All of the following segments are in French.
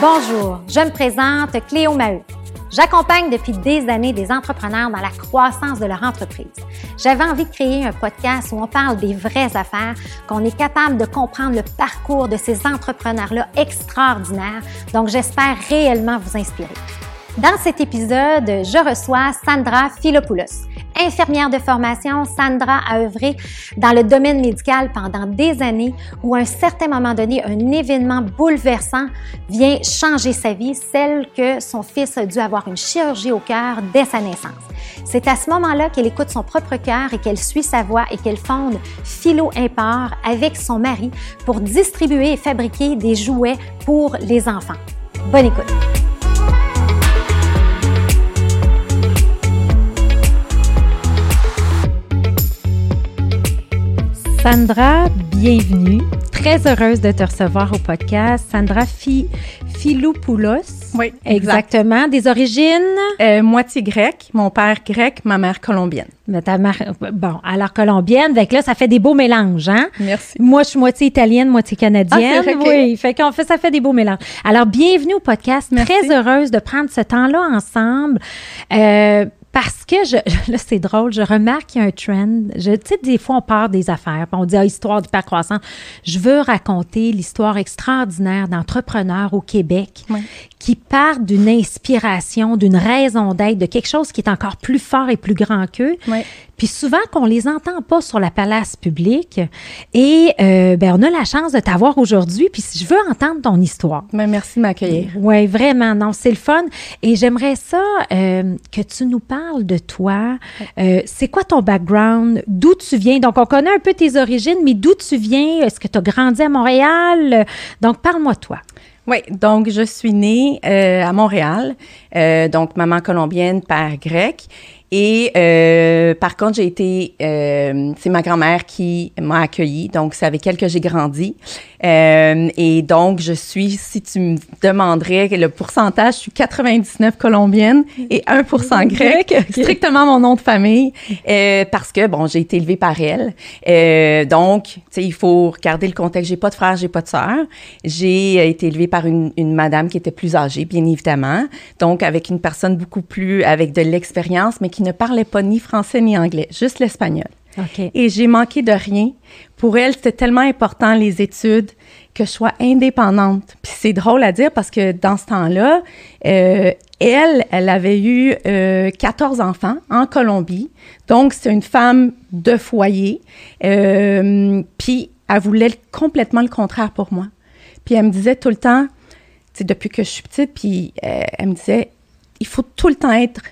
Bonjour, je me présente Cléo Maheu. J'accompagne depuis des années des entrepreneurs dans la croissance de leur entreprise. J'avais envie de créer un podcast où on parle des vraies affaires, qu'on est capable de comprendre le parcours de ces entrepreneurs-là extraordinaires. Donc, j'espère réellement vous inspirer. Dans cet épisode, je reçois Sandra Philopoulos. Infirmière de formation, Sandra a œuvré dans le domaine médical pendant des années où à un certain moment donné, un événement bouleversant vient changer sa vie, celle que son fils a dû avoir une chirurgie au cœur dès sa naissance. C'est à ce moment-là qu'elle écoute son propre cœur et qu'elle suit sa voix et qu'elle fonde Philo Import avec son mari pour distribuer et fabriquer des jouets pour les enfants. Bonne écoute! Sandra, bienvenue. Très heureuse de te recevoir au podcast. Sandra Fi Philoupoulos. Oui, exactement. Des origines? Euh, moitié grecque. Mon père grec, ma mère colombienne. Mais ta mère, bon, alors colombienne, avec là, ça fait des beaux mélanges, hein? Merci. Moi, je suis moitié italienne, moitié canadienne. Ah, Oui, fait qu'on fait, ça fait des beaux mélanges. Alors, bienvenue au podcast. Très heureuse de prendre ce temps-là ensemble. Euh, parce que je, là, c'est drôle, je remarque qu'il y a un trend. Tu sais, des fois, on part des affaires, on dit, ah, histoire croissant. Je veux raconter l'histoire extraordinaire d'entrepreneurs au Québec qui partent d'une inspiration, d'une raison d'être, de quelque chose qui est encore plus fort et plus grand qu'eux. Puis souvent qu'on les entend pas sur la place publique. Et euh, ben, on a la chance de t'avoir aujourd'hui. Puis je veux entendre ton histoire. Ben, merci de m'accueillir. Oui, vraiment. Non, c'est le fun. Et j'aimerais ça euh, que tu nous parles de toi. Euh, c'est quoi ton background? D'où tu viens? Donc, on connaît un peu tes origines, mais d'où tu viens? Est-ce que tu as grandi à Montréal? Donc, parle-moi de toi. Oui, donc je suis née à Montréal, donc maman colombienne, père grec. Et euh, par contre, j'ai été, euh, c'est ma grand-mère qui m'a accueillie, donc c'est avec elle que j'ai grandi. Euh, et donc, je suis, si tu me demanderais le pourcentage, je suis 99 colombienne et 1% grec, strictement mon nom de famille, euh, parce que, bon, j'ai été élevée par elle. Euh, donc, tu sais, il faut regarder le contexte. J'ai pas de frère, j'ai pas de sœur. J'ai été élevée par une, une madame qui était plus âgée, bien évidemment. Donc, avec une personne beaucoup plus, avec de l'expérience, mais qui ne parlait pas ni français ni anglais, juste l'espagnol. Et j'ai manqué de rien. Pour elle, c'était tellement important les études que je sois indépendante. Puis c'est drôle à dire parce que dans ce temps-là, euh, elle, elle avait eu 14 euh, enfants en Colombie. Donc, c'est une femme de foyer. Euh, puis, elle voulait complètement le contraire pour moi. Puis, elle me disait tout le temps, depuis que je suis petite, puis elle me disait, il faut tout le temps être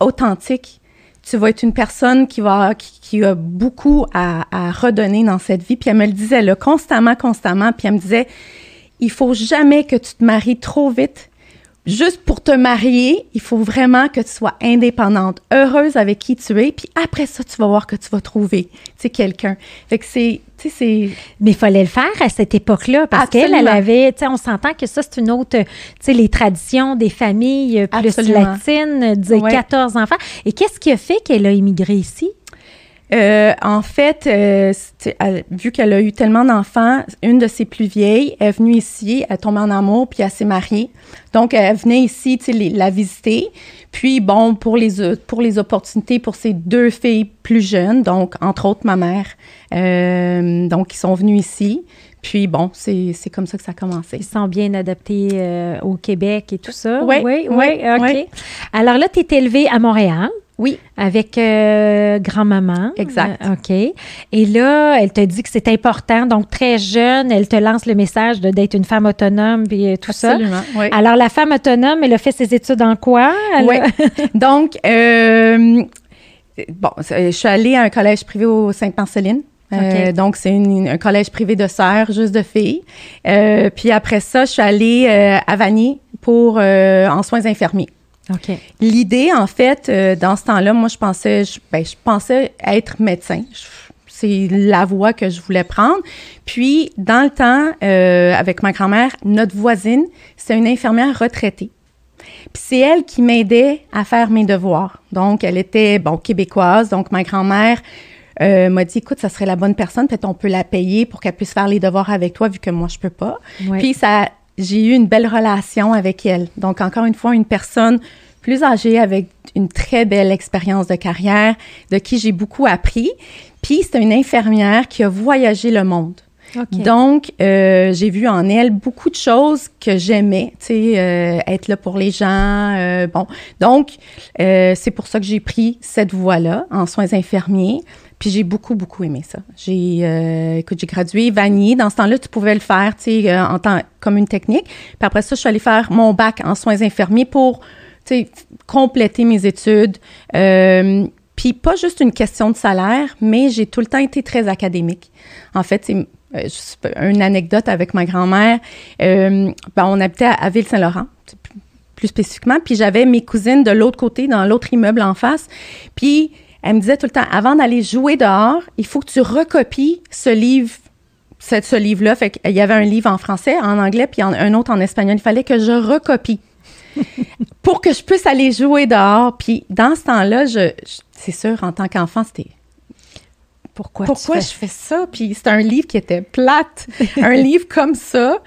authentique tu vas être une personne qui va qui, a beaucoup à, redonner dans cette vie. Puis elle me le disait là, constamment, constamment. Puis elle me disait, il faut jamais que tu te maries trop vite. Juste pour te marier, il faut vraiment que tu sois indépendante, heureuse avec qui tu es. Puis après ça, tu vas voir que tu vas trouver, tu quelqu'un. Fait que c'est mais il fallait le faire à cette époque-là parce qu'elle, elle avait, tu sais, on s'entend que ça, c'est une autre, tu sais, les traditions des familles plus latines, des 14 enfants. Et qu'est-ce qui a fait qu'elle a immigré ici? Euh, en fait, euh, vu qu'elle a eu tellement d'enfants, une de ses plus vieilles est venue ici, elle tombée en amour, puis elle s'est mariée. Donc, elle venait ici, tu sais, la visiter. Puis, bon, pour les, pour les opportunités pour ses deux filles plus jeunes, donc, entre autres, ma mère, euh, donc, ils sont venus ici. Puis bon, c'est comme ça que ça a commencé. Ils sont bien adaptés euh, au Québec et tout ça. Oui, oui, oui. OK. Alors là, tu es élevée à Montréal. Oui. Avec euh, grand-maman. Exact. Euh, OK. Et là, elle te dit que c'est important. Donc, très jeune, elle te lance le message d'être une femme autonome puis euh, tout Absolument, ça. Oui. Alors, la femme autonome, elle a fait ses études en quoi? Oui. donc, bon, je suis allée à un collège privé au Sainte-Marceline. donc, c'est un collège privé de sœurs, juste de filles. puis après ça, je suis allée à Vanier pour en soins infirmiers. L'idée, en fait, euh, dans ce temps-là, moi, je pensais, je, ben, je pensais être médecin. C'est la voie que je voulais prendre. Puis, dans le temps, euh, avec ma grand-mère, notre voisine, c'est une infirmière retraitée. Puis c'est elle qui m'aidait à faire mes devoirs. Donc, elle était, bon, québécoise. Donc, ma grand-mère euh, m'a dit, écoute, ça serait la bonne personne. Peut-être on peut la payer pour qu'elle puisse faire les devoirs avec toi, vu que moi, je peux pas. Puis, ça j'ai eu une belle relation avec elle. Donc, encore une fois, une personne plus âgée avec une très belle expérience de carrière, de qui j'ai beaucoup appris. Puis, c'est une infirmière qui a voyagé le monde. Donc, euh, j'ai vu en elle beaucoup de choses que j'aimais, tu sais, euh, être là pour les gens. Euh, bon, donc, c'est pour ça que j'ai pris cette voie-là en soins infirmiers. Puis j'ai beaucoup, beaucoup aimé ça. J'ai, écoute, j'ai gradué vanille. Dans ce temps-là, tu pouvais le faire, tu sais, en tant comme une technique. Puis après ça, je suis allée faire mon bac en soins infirmiers pour, tu sais, compléter mes études. puis pas juste une question de salaire, mais j'ai tout le temps été très académique. En fait, c'est euh, une anecdote avec ma grand-mère. Euh, ben, on habitait à, Ville-Saint-Laurent, plus spécifiquement. Puis j'avais mes cousines de l'autre côté, dans l'autre immeuble en face. Puis elle me disait tout le temps, avant d'aller jouer dehors, il faut que tu recopies ce livre ce, ce livre-là. Fait qu'il y avait un livre en français, en anglais, puis un autre en espagnol. Il fallait que je recopie pour que je puisse aller jouer dehors. Puis dans ce temps-là, je c'est sûr, en tant qu'enfant, c'était pourquoi, pourquoi je fais ça? Puis c'est un livre qui était plate, un livre comme ça.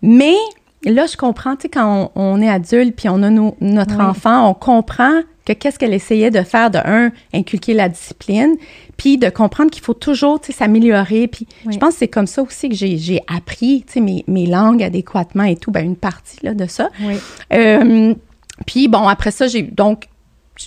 Mais là, je comprends, tu sais, quand on, est adulte puis on a notre enfant, on comprend que qu'est-ce qu'elle essayait de faire, de un, inculquer la discipline, puis de comprendre qu'il faut toujours, s'améliorer. Puis je pense que c'est comme ça aussi que j'ai appris, mes, mes, langues adéquatement et tout, ben une partie là, de ça. Euh, puis bon, après ça, j'ai donc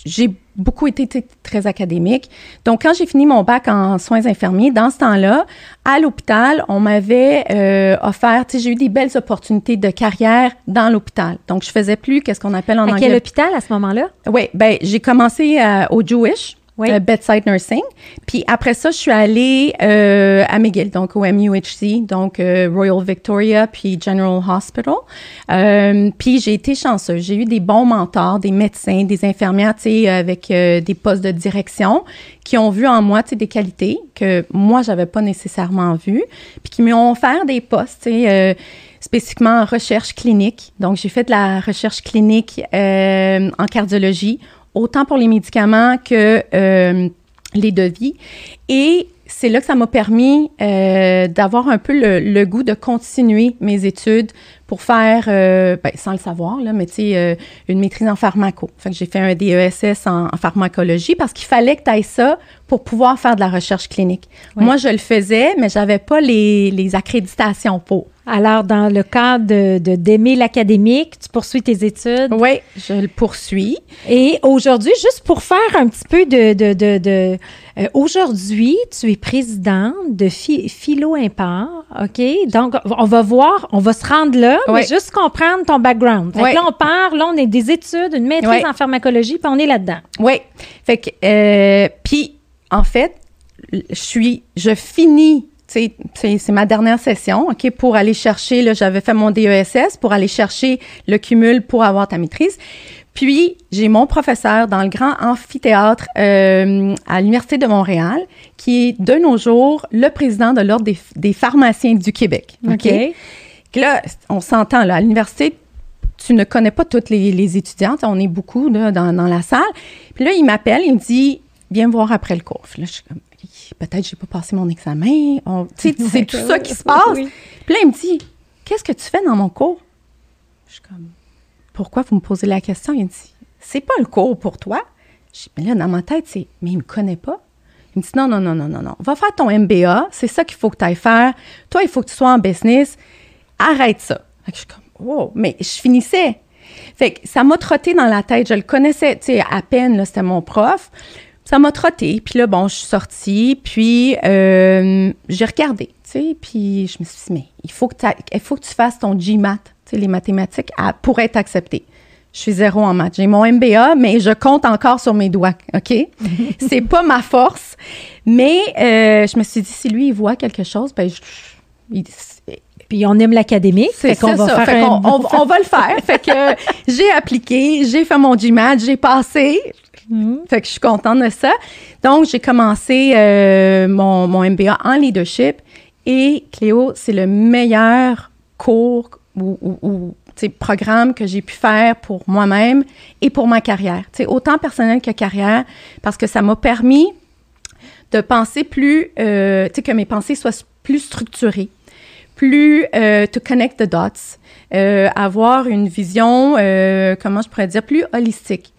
j'ai beaucoup été très académique. Donc, quand j'ai fini mon bac en soins infirmiers, dans ce temps-là, à l'hôpital, on m'avait euh, offert, tu sais, j'ai eu des belles opportunités de carrière dans l'hôpital. Donc, je faisais plus qu'est-ce qu'on appelle en anglais. À quel hôpital à ce moment-là? Oui, ben j'ai commencé euh, au Jewish oui. Euh, bedside nursing. Puis après ça, je suis allée euh, à McGill, donc au MUHC, donc euh, Royal Victoria, puis General Hospital. puis j'ai été chanceuse. J'ai eu des bons mentors, des médecins, des infirmières, tu sais, avec des postes de direction qui ont vu en moi, tu sais, des qualités que moi, j'avais pas nécessairement vues, puis qui m'ont offert des postes, tu sais, spécifiquement en recherche clinique. Donc, j'ai fait de la recherche clinique en cardiologie autant pour les médicaments que euh, les devis. Et c'est là que ça m'a permis euh, d'avoir un peu le, goût de continuer mes études pour faire, euh, ben, sans le savoir, là, mais tu sais, une maîtrise en pharmaco. Fait que j'ai fait un DESS en, pharmacologie parce qu'il fallait que tu ailles ça pour pouvoir faire de la recherche clinique. Moi, je le faisais, mais j'avais pas les, les accréditations pour. Alors, dans le cadre de, d'aimer l'académique, tu poursuis tes études? Oui, je le poursuis. Et aujourd'hui, juste pour faire un petit peu de... de, de, euh, aujourd'hui, tu es présidente de Philo Impart, OK? Donc, on va voir, on va se rendre là, mais juste comprendre ton background. Fait que là, on part, là, on est des études, une maîtrise en pharmacologie, puis on est là-dedans. Oui. Fait que, euh, puis, en fait, je suis, je finis c'est ma dernière session, OK, pour aller chercher, là, j'avais fait mon DESS pour aller chercher le cumul pour avoir ta maîtrise. Puis, j'ai mon professeur dans le grand amphithéâtre euh, à l'Université de Montréal, qui est de nos jours le président de l'Ordre des, pharmaciens du Québec. OK? Là, on s'entend, là, à l'université, tu ne connais pas toutes les, les étudiantes, on est beaucoup là, dans, dans la salle. Puis là, il m'appelle, il me dit, viens me voir après le cours. là, je suis comme, peut-être j'ai pas passé mon examen. c'est tout ça qui se passe. Puis là, il me dit, qu'est-ce que tu fais dans mon cours? Je suis comme, pourquoi vous me posez la question? Il me dit, c'est pas le cours pour toi. Je dis, mais là, dans ma tête, c'est, mais il me connaît pas. Il me dit, non, non, non, non, non, non. Va faire ton MBA. C'est ça qu'il faut que tu ailles faire. Toi, il faut que tu sois en business. Arrête ça. je suis comme, wow. Mais je finissais. Fait que ça m'a trotté dans la tête. Je le connaissais, tu sais, à peine, c'était mon prof ça m'a trotté. Puis là, bon, je suis sortie, puis euh, j'ai regardé, tu sais, puis je me suis dit, mais il faut que, il faut que tu fasses ton GMAT, les mathématiques, pour être accepté. Je suis zéro en maths. J'ai mon MBA, mais je compte encore sur mes doigts, OK? c'est pas ma force. Mais euh, je me suis dit, si lui, il voit quelque chose, ben, puis on aime l'académie. C'est qu'on va faire on, on, va le faire. fait que j'ai appliqué, j'ai fait mon GMAT, j'ai passé. Mm-hmm. Fait que je suis contente de ça. Donc, j'ai commencé euh, mon, mon, MBA en leadership et Cléo, c'est le meilleur cours ou, ou, programme que j'ai pu faire pour moi-même et pour ma carrière. sais, autant personnel que carrière, parce que ça m'a permis de penser plus, euh, que mes pensées soient plus structurées plus euh, to connect the dots, euh, avoir une vision, euh, comment je pourrais dire, plus holistique,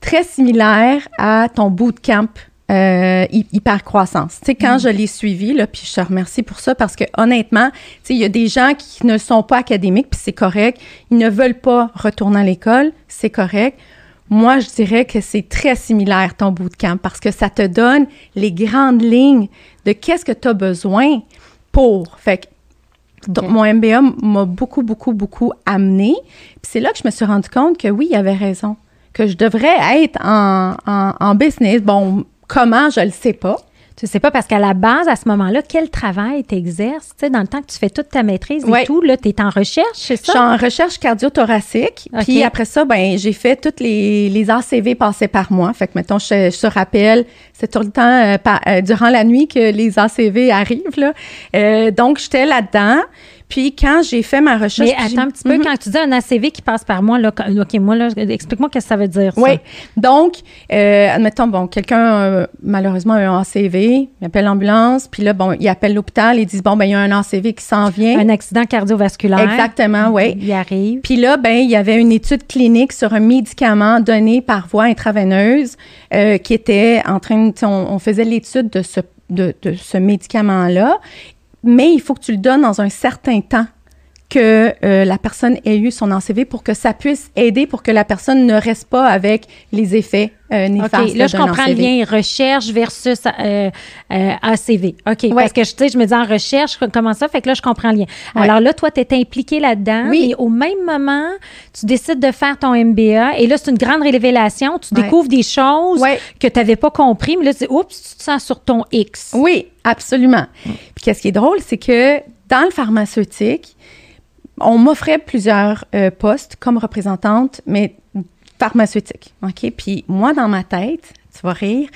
très similaire à ton bootcamp euh, hyper croissance. Tu sais, quand je l'ai suivi, là, puis je te remercie pour ça parce que honnêtement, tu sais, il y a des gens qui ne sont pas académiques, puis c'est correct. Ils ne veulent pas retourner à l'école, c'est correct. Moi, je dirais que c'est très similaire ton bootcamp parce que ça te donne les grandes lignes de qu'est-ce que tu as besoin pour. Fait que donc, mon MBA m'a beaucoup, beaucoup, beaucoup amené. Puis c'est là que je me suis rendu compte que oui, il avait raison, que je devrais être en, en, en business. Bon, comment, je le sais pas. Tu sais pas parce qu'à la base, à ce moment-là, quel travail tu exerces? Tu sais, dans le temps que tu fais toute ta maîtrise et tout, là, tu es en recherche, c'est ça? Je suis en recherche cardio-thoracique. Puis après ça, ben j'ai fait toutes les, les ACV passés par moi. Fait que, mettons, je, je te rappelle, c'est tout le temps euh, euh, durant la nuit que les ACV arrivent, là. Euh, donc, j'étais là-dedans. Puis quand j'ai fait ma recherche. Mais attends un petit peu, mhm. quand tu dis un ACV qui passe par moi, là, OK, moi, là, explique-moi ce que ça veut dire. Oui. Donc, euh, admettons, bon, quelqu'un, euh, malheureusement, a un ACV, il appelle l'ambulance, puis là, bon, il appelle l'hôpital, ils disent, bon, ben, il y a un ACV qui s'en vient. Un accident cardiovasculaire. Exactement, oui. Il arrive. Puis là, ben, il y avait une étude clinique sur un médicament donné par voie intraveineuse euh, qui était en train, de, on, on faisait l'étude de ce de, de, ce médicament-là mais il faut que tu le donnes dans un certain temps que euh, la personne ait eu son ACV pour que ça puisse aider pour que la personne ne reste pas avec les effets euh, néfastes. OK, là, je comprends le lien recherche versus euh, euh ACV. OK, parce que je, je me dis en recherche, comment ça? Fait que là, je comprends le lien. Alors là, toi, tu es impliqué là-dedans, oui. mais au même moment, tu décides de faire ton MBA et là, c'est une grande révélation. Tu découvres des choses que tu n'avais pas compris, mais là, tu dis, oups, tu te sens sur ton X. Oui, absolument. Puis qu'est-ce qui est drôle, c'est que dans le pharmaceutique, on m'offrait plusieurs euh, postes comme représentante, mais pharmaceutique. OK? Puis moi, dans ma tête, tu vas rire,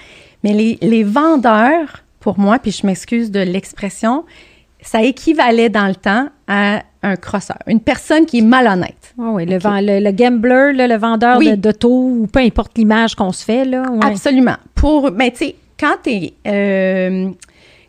mais les, les vendeurs, pour moi, puis je m'excuse de l'expression, ça équivalait dans le temps à un crosseur, une personne qui est malhonnête. Oh oui, le, le, le, gambler, le vendeur d'auto, ou peu importe l'image qu'on se fait. Là, ouais. Absolument. Pour, mais tu sais, quand tu es euh,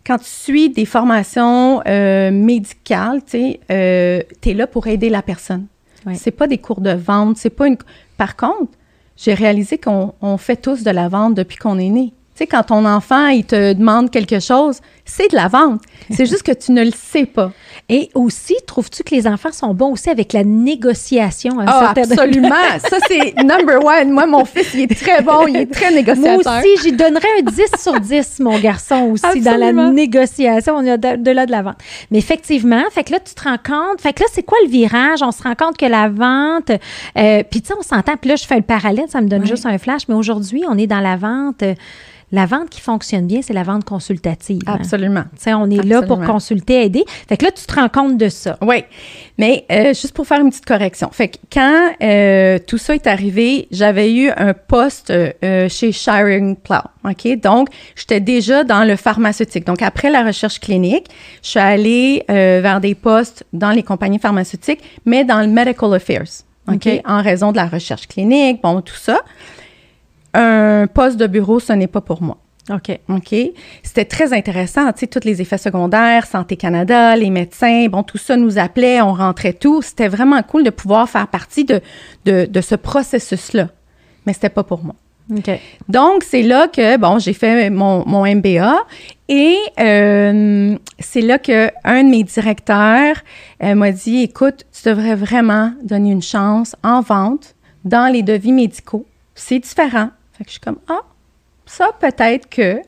quand tu suis des formations euh, médicales, tu sais, euh, es là pour aider la personne. C'est pas des cours de vente, c'est pas une. Par contre, j'ai réalisé qu'on fait tous de la vente depuis qu'on est né. Tu sais, quand ton enfant, il te demande quelque chose, c'est de la vente. C'est juste que tu ne le sais pas. Et aussi, trouves-tu que les enfants sont bons aussi avec la négociation? oh, absolument. Ça, c'est number one. Moi, mon fils, il est très bon. Il est très négociateur. Moi aussi, j'y donnerais un 10 sur 10, mon garçon aussi, absolument. dans la négociation. On est de-là de la vente. Mais effectivement, fait que là, tu te rends compte. Fait que là, c'est quoi le virage? On se rend compte que la vente, euh, puis tu sais, on s'entend. Puis là, je fais le parallèle, ça me donne oui. juste un flash. Mais aujourd'hui, on est dans la vente. Euh, la vente qui fonctionne bien, c'est la vente consultative. Hein. Absolument. Hein? on est Absolument. là pour consulter, aider. Fait que là, tu te rends compte de ça. Oui. Mais euh, juste pour faire une petite correction. Fait que quand euh, tout ça est arrivé, j'avais eu un poste euh, chez Shiring Plow. OK? Donc, j'étais déjà dans le pharmaceutique. Donc, après la recherche clinique, je suis allée vers des postes dans les compagnies pharmaceutiques, mais dans le medical affairs. OK? okay. En raison de la recherche clinique, bon, tout ça un poste de bureau, ce n'est pas pour moi. OK. OK? C'était très intéressant, tu sais, tous les effets secondaires, Santé Canada, les médecins, bon, tout ça nous appelait, on rentrait tout. C'était vraiment cool de pouvoir faire partie de, de, de ce processus-là. Mais c'était pas pour moi. OK. Donc, c'est là que, bon, j'ai fait mon, mon MBA et euh, c'est là que un de mes directeurs euh, m'a dit, écoute, tu devrais vraiment donner une chance en vente dans les devis médicaux. C'est différent. Fait que je suis comme, ah, ça peut-être que.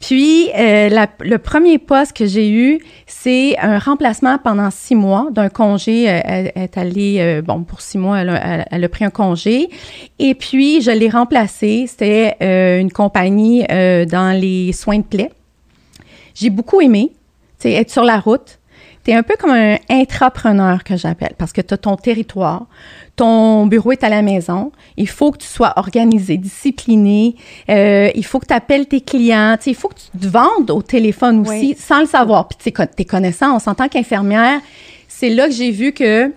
Puis, euh, le premier poste que j'ai eu, c'est un remplacement pendant six mois d'un congé. Euh, elle, est allée, euh, bon, pour six mois, elle a, elle a, pris un congé. Et puis, je l'ai remplacé. C'était une compagnie dans les soins de plaie. J'ai beaucoup aimé, être sur la route. Tu es un peu comme un intrapreneur que j'appelle, parce que tu as ton territoire, ton bureau est à la maison, il faut que tu sois organisé, discipliné, euh, il faut que tu appelles tes clients, il faut que tu te vendes au téléphone aussi, oui. sans le savoir. Puis tes connaissances, en tant qu'infirmière, c'est là que j'ai vu que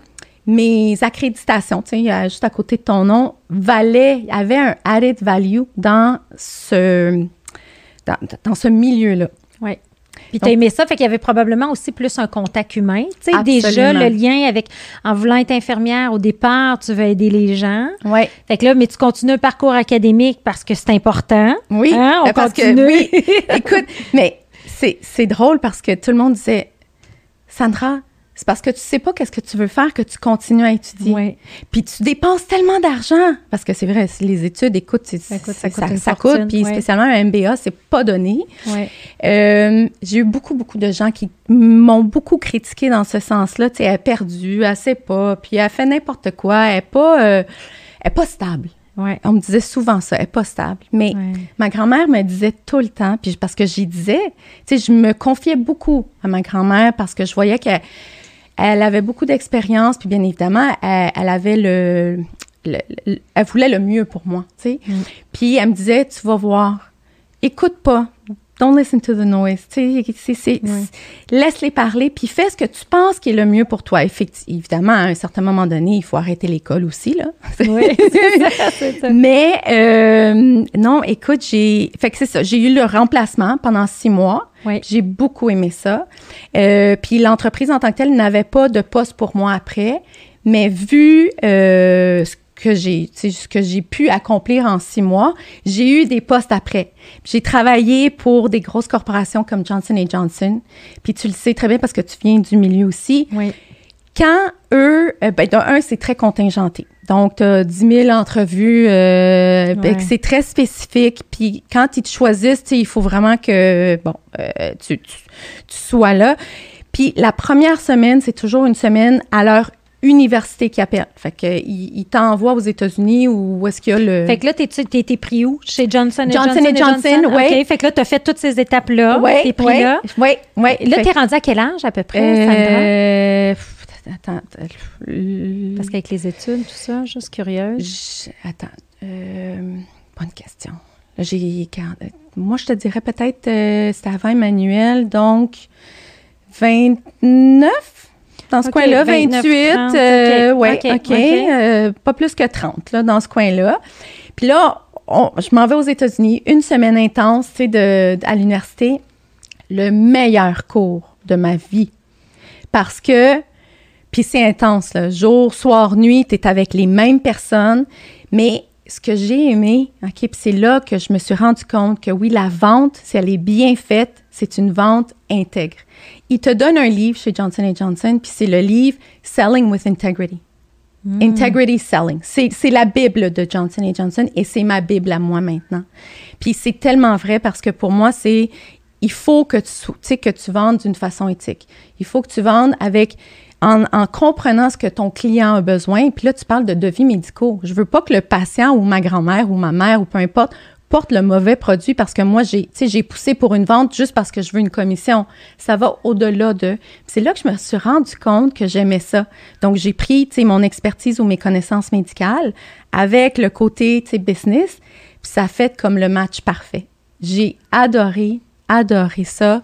mes accréditations, tu sais, juste à côté de ton nom, valaient, avaient un added value dans ce, dans, dans ce milieu-là. Puis tu as aimé ça, fait qu'il y avait probablement aussi plus un contact humain. Tu sais, déjà, le lien avec, en voulant être infirmière, au départ, tu veux aider les gens. Oui. Fait que là, mais tu continues un parcours académique parce que c'est important. Oui. Hein? On parce continue. Que, oui. Écoute, mais c'est drôle parce que tout le monde disait, Sandra, c'est parce que tu sais pas qu'est-ce que tu veux faire que tu continues à étudier. Oui. Puis tu dépenses tellement d'argent parce que c'est vrai, les études, écoute, ça coûte, ça, ça coûte, ça, coûte puis spécialement un MBA, c'est pas donné. Euh, j'ai eu beaucoup, beaucoup de gens qui m'ont beaucoup critiqué dans ce sens-là. Tu sais, elle est perdue, elle sait pas, puis elle fait n'importe quoi, elle est pas, euh, elle est pas stable. Ouais. On me disait souvent ça, elle n'est pas stable. Mais Ouais. ma grand-mère me disait tout le temps, puis parce que j'y disais, tu sais, je me confiais beaucoup à ma grand-mère parce que je voyais qu'elle elle avait beaucoup d'expérience, puis bien évidemment, elle, elle avait le, le- le- Elle voulait le mieux pour moi, tu sais. Mm. Puis elle me disait, tu vas voir, écoute pas, don't listen to the noise, tu sais, laisse-les parler, puis fais ce que tu penses qui est le mieux pour toi. Effecti- évidemment, à un certain moment donné, il faut arrêter l'école aussi, là. Oui, c'est ça, c'est ça. Mais euh, non, écoute, j'ai fait que c'est ça. J'ai eu le remplacement pendant six mois. Oui. J'ai beaucoup aimé ça. Euh, puis l'entreprise en tant que telle n'avait pas de poste pour moi après, mais vu euh, ce que j'ai, ce que j'ai pu accomplir en six mois, j'ai eu des postes après. J'ai travaillé pour des grosses corporations comme Johnson Johnson. Puis tu le sais très bien parce que tu viens du milieu aussi Oui. Quand eux, euh, ben, un, c'est très contingenté. Donc, tu as 10 000 entrevues, euh, ben, Ouais. c'est très spécifique. Puis, quand ils te choisissent, il faut vraiment que, bon, euh, tu, tu, tu sois là. Puis, la première semaine, c'est toujours une semaine à leur université qui appelle. Fait que, ils, t'envoient aux États-Unis ou où est-ce qu'il y a le... Fait que là, t'es- été pris où? Chez Johnson Johnson Johnson? Johnson, ouais. OK. Fait que là, t'as fait toutes ces étapes-là. ouais, T'es pris ouais, là. Ouais, ouais. Là, t'es rendu à quel âge à peu près, Sandra? euh, attends, euh, Parce qu'avec les études, tout ça, juste curieuse. Je- attends, euh, bonne question. Là, j'ai 40 moi, je te dirais peut-être, euh, c'était avant Emmanuel, donc 29 dans ce coin-là, 29, 28, 30, euh, ok, ouais, ok, euh, pas plus que 30 là, dans ce coin-là. Puis là, on- je m'en vais aux États-Unis, une semaine intense, tu sais, de, à l'université, le meilleur cours de ma vie. Parce que, puis c'est intense, là, jour, soir, nuit, tu es avec les mêmes personnes, mais ce que j'ai aimé, OK, puis c'est là que je me suis rendu compte que oui, la vente, si elle est bien faite, c'est une vente intègre. Il te donne un livre chez Johnson Johnson, puis c'est le livre Selling with Integrity. Integrity Selling. C'est la Bible de Johnson Johnson et c'est ma Bible à moi maintenant. Puis c'est tellement vrai parce que pour moi, c'est il faut que tu, que tu vendes d'une façon éthique. Il faut que tu vendes avec en, en comprenant ce que ton client a besoin. Puis là, tu parles de devis médicaux. Je veux pas que le patient ou ma grand-mère ou ma mère ou peu importe porte le mauvais produit parce que moi, j'ai, j'ai poussé pour une vente juste parce que je veux une commission. Ça va au-delà de. C'est là que je me suis rendu compte que j'aimais ça. Donc, j'ai pris, tu sais, mon expertise ou mes connaissances médicales avec le côté, tu sais, business. Puis ça fait comme le match parfait. J'ai adoré, adoré ça.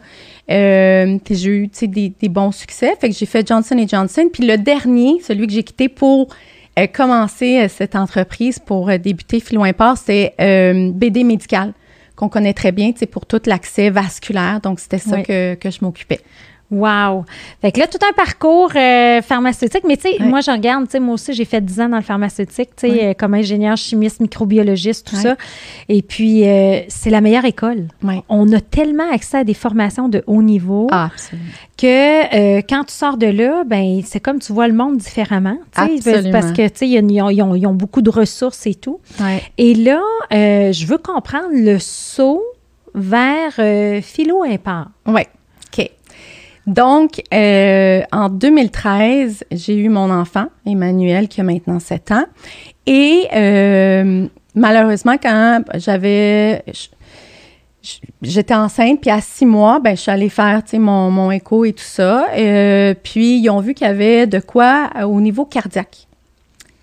Euh, j'ai eu, des, des bons succès. Fait que j'ai fait Johnson Johnson. Puis le dernier, celui que j'ai quitté pour euh, commencer euh, cette entreprise, pour euh, débuter Philo Import, c'est BD Médical, qu'on connaît très bien, sais, pour tout l'accès vasculaire. Donc, c'était ça Oui. que, que je m'occupais. Wow! Fait que là, tout un parcours euh, pharmaceutique. Mais tu sais, moi, je regarde, tu sais, moi aussi, j'ai fait 10 ans dans le pharmaceutique, tu sais, euh, comme ingénieur, chimiste, microbiologiste, tout ça. Et puis, euh, c'est la meilleure école. On a tellement accès à des formations de haut niveau Ah, que quand tu sors de là, ben c'est comme tu vois le monde différemment. tu sais. Parce que, tu sais, ils ont, ils ont- ils ont beaucoup de ressources et tout. Et là, je veux comprendre le saut vers philo impart. Oui. Donc, euh, en 2013, j'ai eu mon enfant, Emmanuel, qui a maintenant 7 ans. Et euh, malheureusement, quand j'avais. J'étais enceinte, puis à six mois, ben, je suis allée faire mon, mon écho et tout ça. Euh, puis, ils ont vu qu'il y avait de quoi euh, au niveau cardiaque.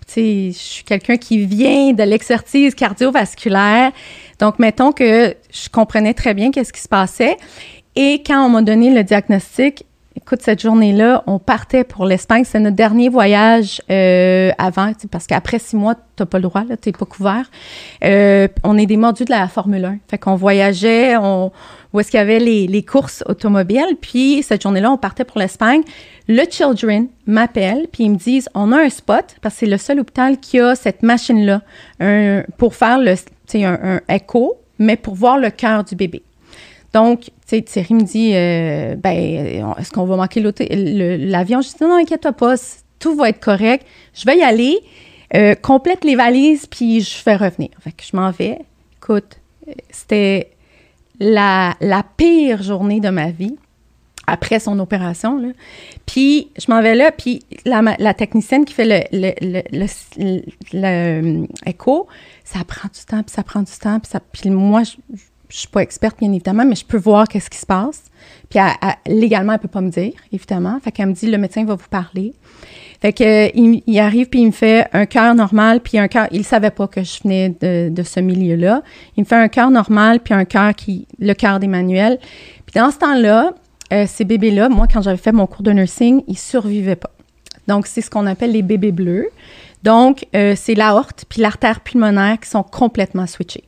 Tu sais, je suis quelqu'un qui vient de l'expertise cardiovasculaire. Donc, mettons que je comprenais très bien qu'est-ce qui se passait. Et quand on m'a donné le diagnostic, Écoute, cette journée-là, on partait pour l'Espagne. C'est notre dernier voyage euh, avant, parce qu'après six mois, t'as pas le droit, là, t'es pas couvert. Euh, on est des mordus de la Formule 1. Fait qu'on voyageait, on, où est-ce qu'il y avait les, les courses automobiles. Puis cette journée-là, on partait pour l'Espagne. Le Children m'appelle, puis ils me disent, on a un spot, parce que c'est le seul hôpital qui a cette machine-là pour faire le, un, un écho, mais pour voir le cœur du bébé. Donc, tu sais, Thierry me dit, euh, ben, est-ce qu'on va manquer l'avion? Je dis, non, non, inquiète-toi pas, tout va être correct. Je vais y aller, euh, complète les valises, puis je fais revenir. Fait que je m'en vais. Écoute, c'était la, pire journée de ma vie après son opération. Puis je m'en vais là, puis la, technicienne qui fait le, ça prend du temps, puis ça prend du temps, puis, ça, puis moi, je, je suis pas experte, bien évidemment, mais je peux voir qu'est-ce qui se passe. Puis légalement, elle peut pas me dire, évidemment. Fait qu'elle me dit, le médecin va vous parler. Fait que il, arrive puis il me fait un cœur normal puis un cœur. Il savait pas que je venais de, ce milieu-là. Il me fait un cœur normal puis un cœur qui, le cœur d'Emmanuel. Puis dans ce temps-là, euh, ces bébés-là, moi quand j'avais fait mon cours de nursing, ils survivaient pas. Donc c'est ce qu'on appelle les bébés bleus. Donc euh, c'est l'aorte puis l'artère pulmonaire qui sont complètement switchés.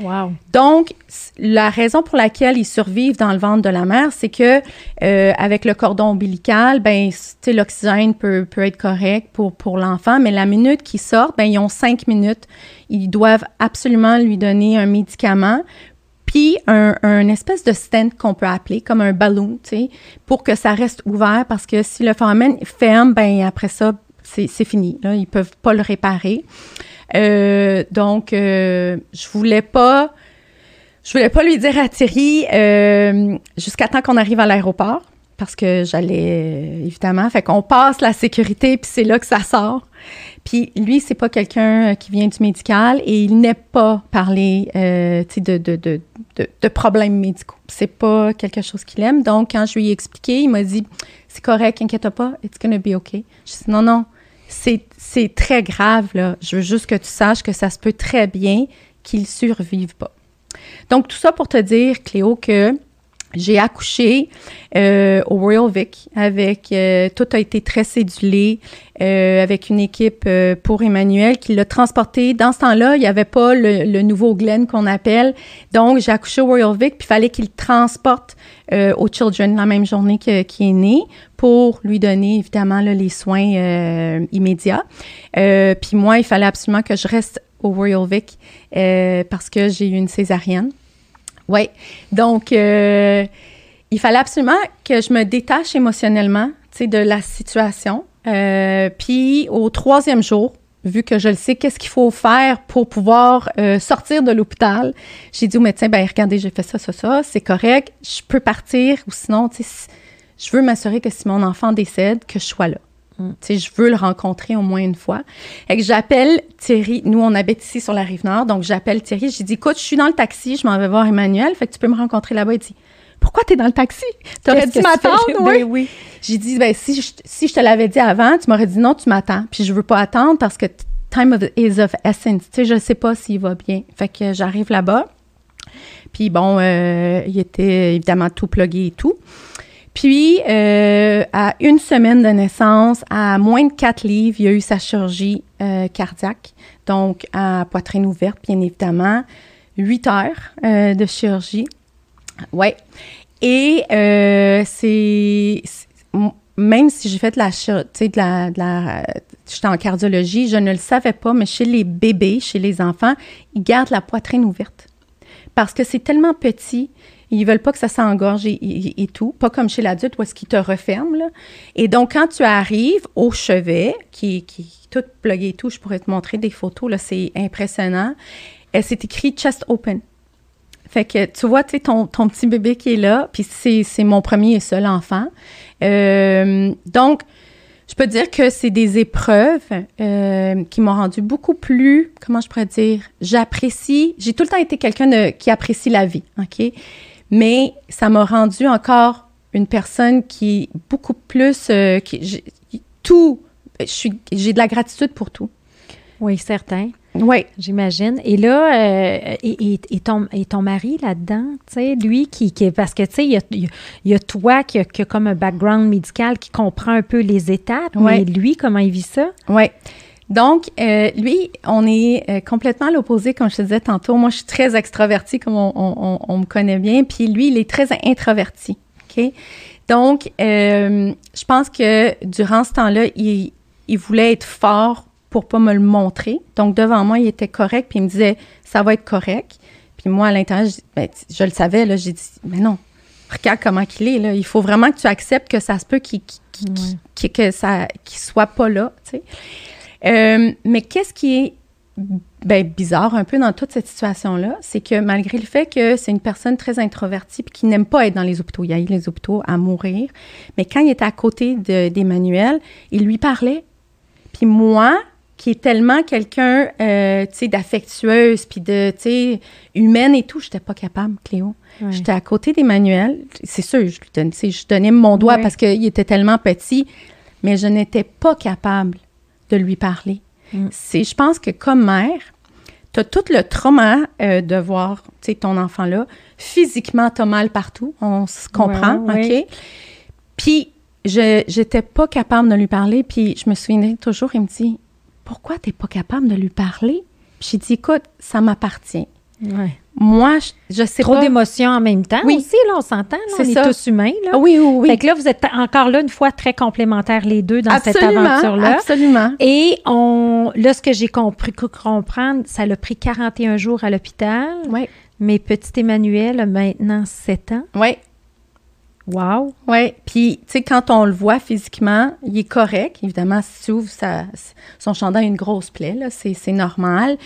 Wow. Donc, la raison pour laquelle ils survivent dans le ventre de la mère, c'est que euh, avec le cordon ombilical, ben, l'oxygène peut, peut être correct pour, pour l'enfant, mais la minute qu'ils sortent, ben, ils ont cinq minutes. Ils doivent absolument lui donner un médicament puis un, un, espèce de stent qu'on peut appeler comme un ballon, tu sais, pour que ça reste ouvert parce que si le foramen ferme, ben après ça, c'est fini. Là, ils peuvent pas le réparer. Euh, donc, euh, je voulais pas, je voulais pas lui dire à Thierry euh, jusqu'à temps qu'on arrive à l'aéroport parce que j'allais évidemment, fait qu'on passe la sécurité puis c'est là que ça sort. Puis lui, c'est pas quelqu'un qui vient du médical et il n'est pas parlé euh, de, de, de, de problèmes médicaux. C'est pas quelque chose qu'il aime. Donc, quand je lui ai expliqué, il m'a dit C'est correct, inquiète pas, it's gonna be okay. Je dis Non, non, c'est très grave, là. Je veux juste que tu saches que ça se peut très bien qu'ils survivent pas. Donc, tout ça pour te dire, Cléo, que j'ai accouché euh, au Royal Vic avec euh, tout a été très cédulé euh, avec une équipe pour Emmanuel qui l'a transporté. Dans ce temps-là, il n'y avait pas le, nouveau Glen qu'on appelle. Donc j'ai accouché au Royal Vic puis fallait qu'il transporte au Children la même journée que, qui est né pour lui donner évidemment là, les soins immédiats. puis moi, il fallait absolument que je reste au Royal Vic parce que j'ai eu une césarienne. Oui. Donc, euh, il fallait absolument que je me détache émotionnellement, de la situation. Euh, puis, au troisième jour, vu que je le sais, qu'est-ce qu'il faut faire pour pouvoir euh, sortir de l'hôpital, j'ai dit au médecin, ben regardez, j'ai fait ça, ça, ça, c'est correct, je peux partir, ou sinon, je veux m'assurer que si mon enfant décède, que je sois là. Mm. Tu sais, je veux le rencontrer au moins une fois. Et que j'appelle Thierry. Nous, on habite ici sur la rive nord. Donc, j'appelle Thierry. J'ai dit, écoute, je suis dans le taxi. Je m'en vais voir Emmanuel. Fait que tu peux me rencontrer là-bas. Il dit, pourquoi tu es dans le taxi? Tu aurais dû m'attendre, oui. Ben oui. J'ai dit, ben, si je, si je te l'avais dit avant, tu m'aurais dit non, tu m'attends. Puis je veux pas attendre parce que time of, is of essence. Tu sais, je sais pas s'il va bien. Fait que j'arrive là-bas. Puis bon, euh, il était évidemment tout plugué et tout. Puis, euh, à une semaine de naissance, à moins de quatre livres, il y a eu sa chirurgie euh, cardiaque, donc à poitrine ouverte, bien évidemment. Huit heures euh, de chirurgie. Ouais. Et c'est même si j'ai fait de la, tu sais, de la, de la j'étais en cardiologie, je ne le savais pas, mais chez les bébés, chez les enfants, ils gardent la poitrine ouverte parce que c'est tellement petit ils veulent pas que ça s'engorge et, tout. Pas comme chez l'adulte où est-ce qu'ils te referment. Là. Et donc, quand tu arrives au chevet, qui, est tout plugué et tout, je pourrais te montrer des photos, là, c'est impressionnant. C'est écrit chest open. Fait que tu vois, tu sais, ton, ton petit bébé qui est là, puis c'est mon premier et seul enfant. Euh, donc, je peux dire que c'est des épreuves euh, qui m'ont rendu beaucoup plus, comment je pourrais dire, j'apprécie, j'ai tout le temps été quelqu'un qui apprécie la vie, OK? Mais ça m'a rendu encore une personne qui beaucoup plus euh, qui tout j'ai de la gratitude pour tout. Oui, certain. Oui. J'imagine. Et là, euh, et, et- et ton, et ton mari là-dedans, tu sais, lui, qui, qui- parce que, tu sais, il y a, y toi qui a, qui a comme un background médical qui comprend un peu les étapes, Ouais. mais lui, comment il vit ça? Oui. Donc, euh, lui, on est euh, complètement à l'opposé, comme je te disais tantôt. Moi, je suis très extravertie, comme on, on- on- on me connaît bien. Puis lui, il est très introverti. OK? Donc, euh, je pense que durant ce temps-là, il, il voulait être fort pour pas me le montrer. Donc, devant moi, il était correct. Puis il me disait, ça va être correct. Puis moi, à l'intérieur, je, ben, je le savais. Là, j'ai dit, mais non, regarde comment qu'il est. Là. Il faut vraiment que tu acceptes que ça se peut qu'il, que ça, qu'il soit pas là. Tu sais. Euh, mais qu'est-ce qui est ben, bizarre un peu dans toute cette situation-là, c'est que malgré le fait que c'est une personne très introvertie puis qui n'aime pas être dans les hôpitaux, il y a eu les hôpitaux à mourir, mais quand il était à côté de- d'Emmanuel, il lui parlait. Puis moi, qui est tellement quelqu'un, euh, tu sais, d'affectueuse, puis de, tu sais, humaine et tout, j'étais pas capable, Cléo. Ouais. J'étais à côté d'Emmanuel. C'est sûr, je lui donnais, je donnais mon doigt Ouais. parce qu'il était tellement petit, mais je n'étais pas capable de lui parler. Mm. C'est, je pense que comme mère, tu as tout le trauma euh, de voir, tu ton enfant-là. Physiquement, tu mal partout. On se comprend, Ouais, ouais. OK? Puis, je j'étais pas capable de lui parler. Puis, je me souviens toujours, il me dit, pourquoi t'es pas capable de lui parler? Puis, j'ai dit, écoute, ça m'appartient. Ouais. Moi, je, je sais Trop pas. d'émotions en même temps Oui. aussi, là, on s'entend, on ça. est tous humains, là. Ah oui, oui, oui. Fait que là, vous êtes encore là, une fois, très complémentaires les deux dans cette aventure-là. absolument. Et on, là, ce que j'ai compris, comprendre, ça l'a pris 41 jours à l'hôpital. Oui, Mais petit Emmanuel a maintenant 7 ans. oui. Wow! Oui, puis tu sais, quand on le voit physiquement, il est correct. Évidemment, si tu ouvres sa- son chandail, une grosse plaie, là, c'est, c'est normal.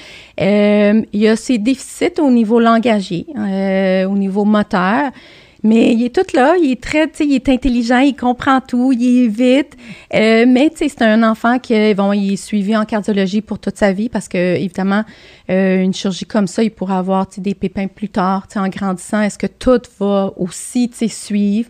Euh, il y a ses déficits au niveau langagier, euh, au niveau moteur, mais il est tout là, il est très, il est intelligent, il comprend tout, il est vite. Euh, mais c'est un enfant qui, bon, il est suivi en cardiologie pour toute sa vie parce que, évidemment, euh, une chirurgie comme ça, il pourra avoir, des pépins plus tard, en grandissant. Est-ce que tout va aussi, suivre?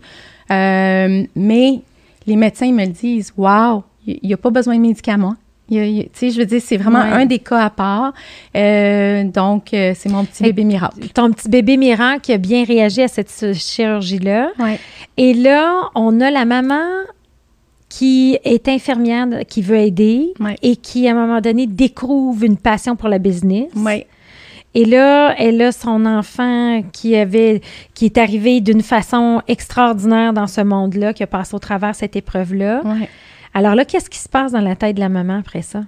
Euh, mais les médecins me le disent, wow, il n'y a pas besoin de médicaments. Sais, je veux dire, c'est vraiment Ouais. un des cas à part. Euh, donc, euh, c'est mon petit bébé miracle. Ton petit bébé miracle qui a bien réagi à cette chirurgie-là. Ouais. Et là, on a la maman qui est infirmière, qui veut aider Ouais. et qui, à un moment donné, découvre une passion pour la business. Et là, elle a son enfant qui avait, qui est arrivé d'une façon extraordinaire dans ce monde-là, qui a passé au travers cette épreuve-là. Ouais. Alors là, qu'est-ce qui se passe dans la tête de la maman après ça?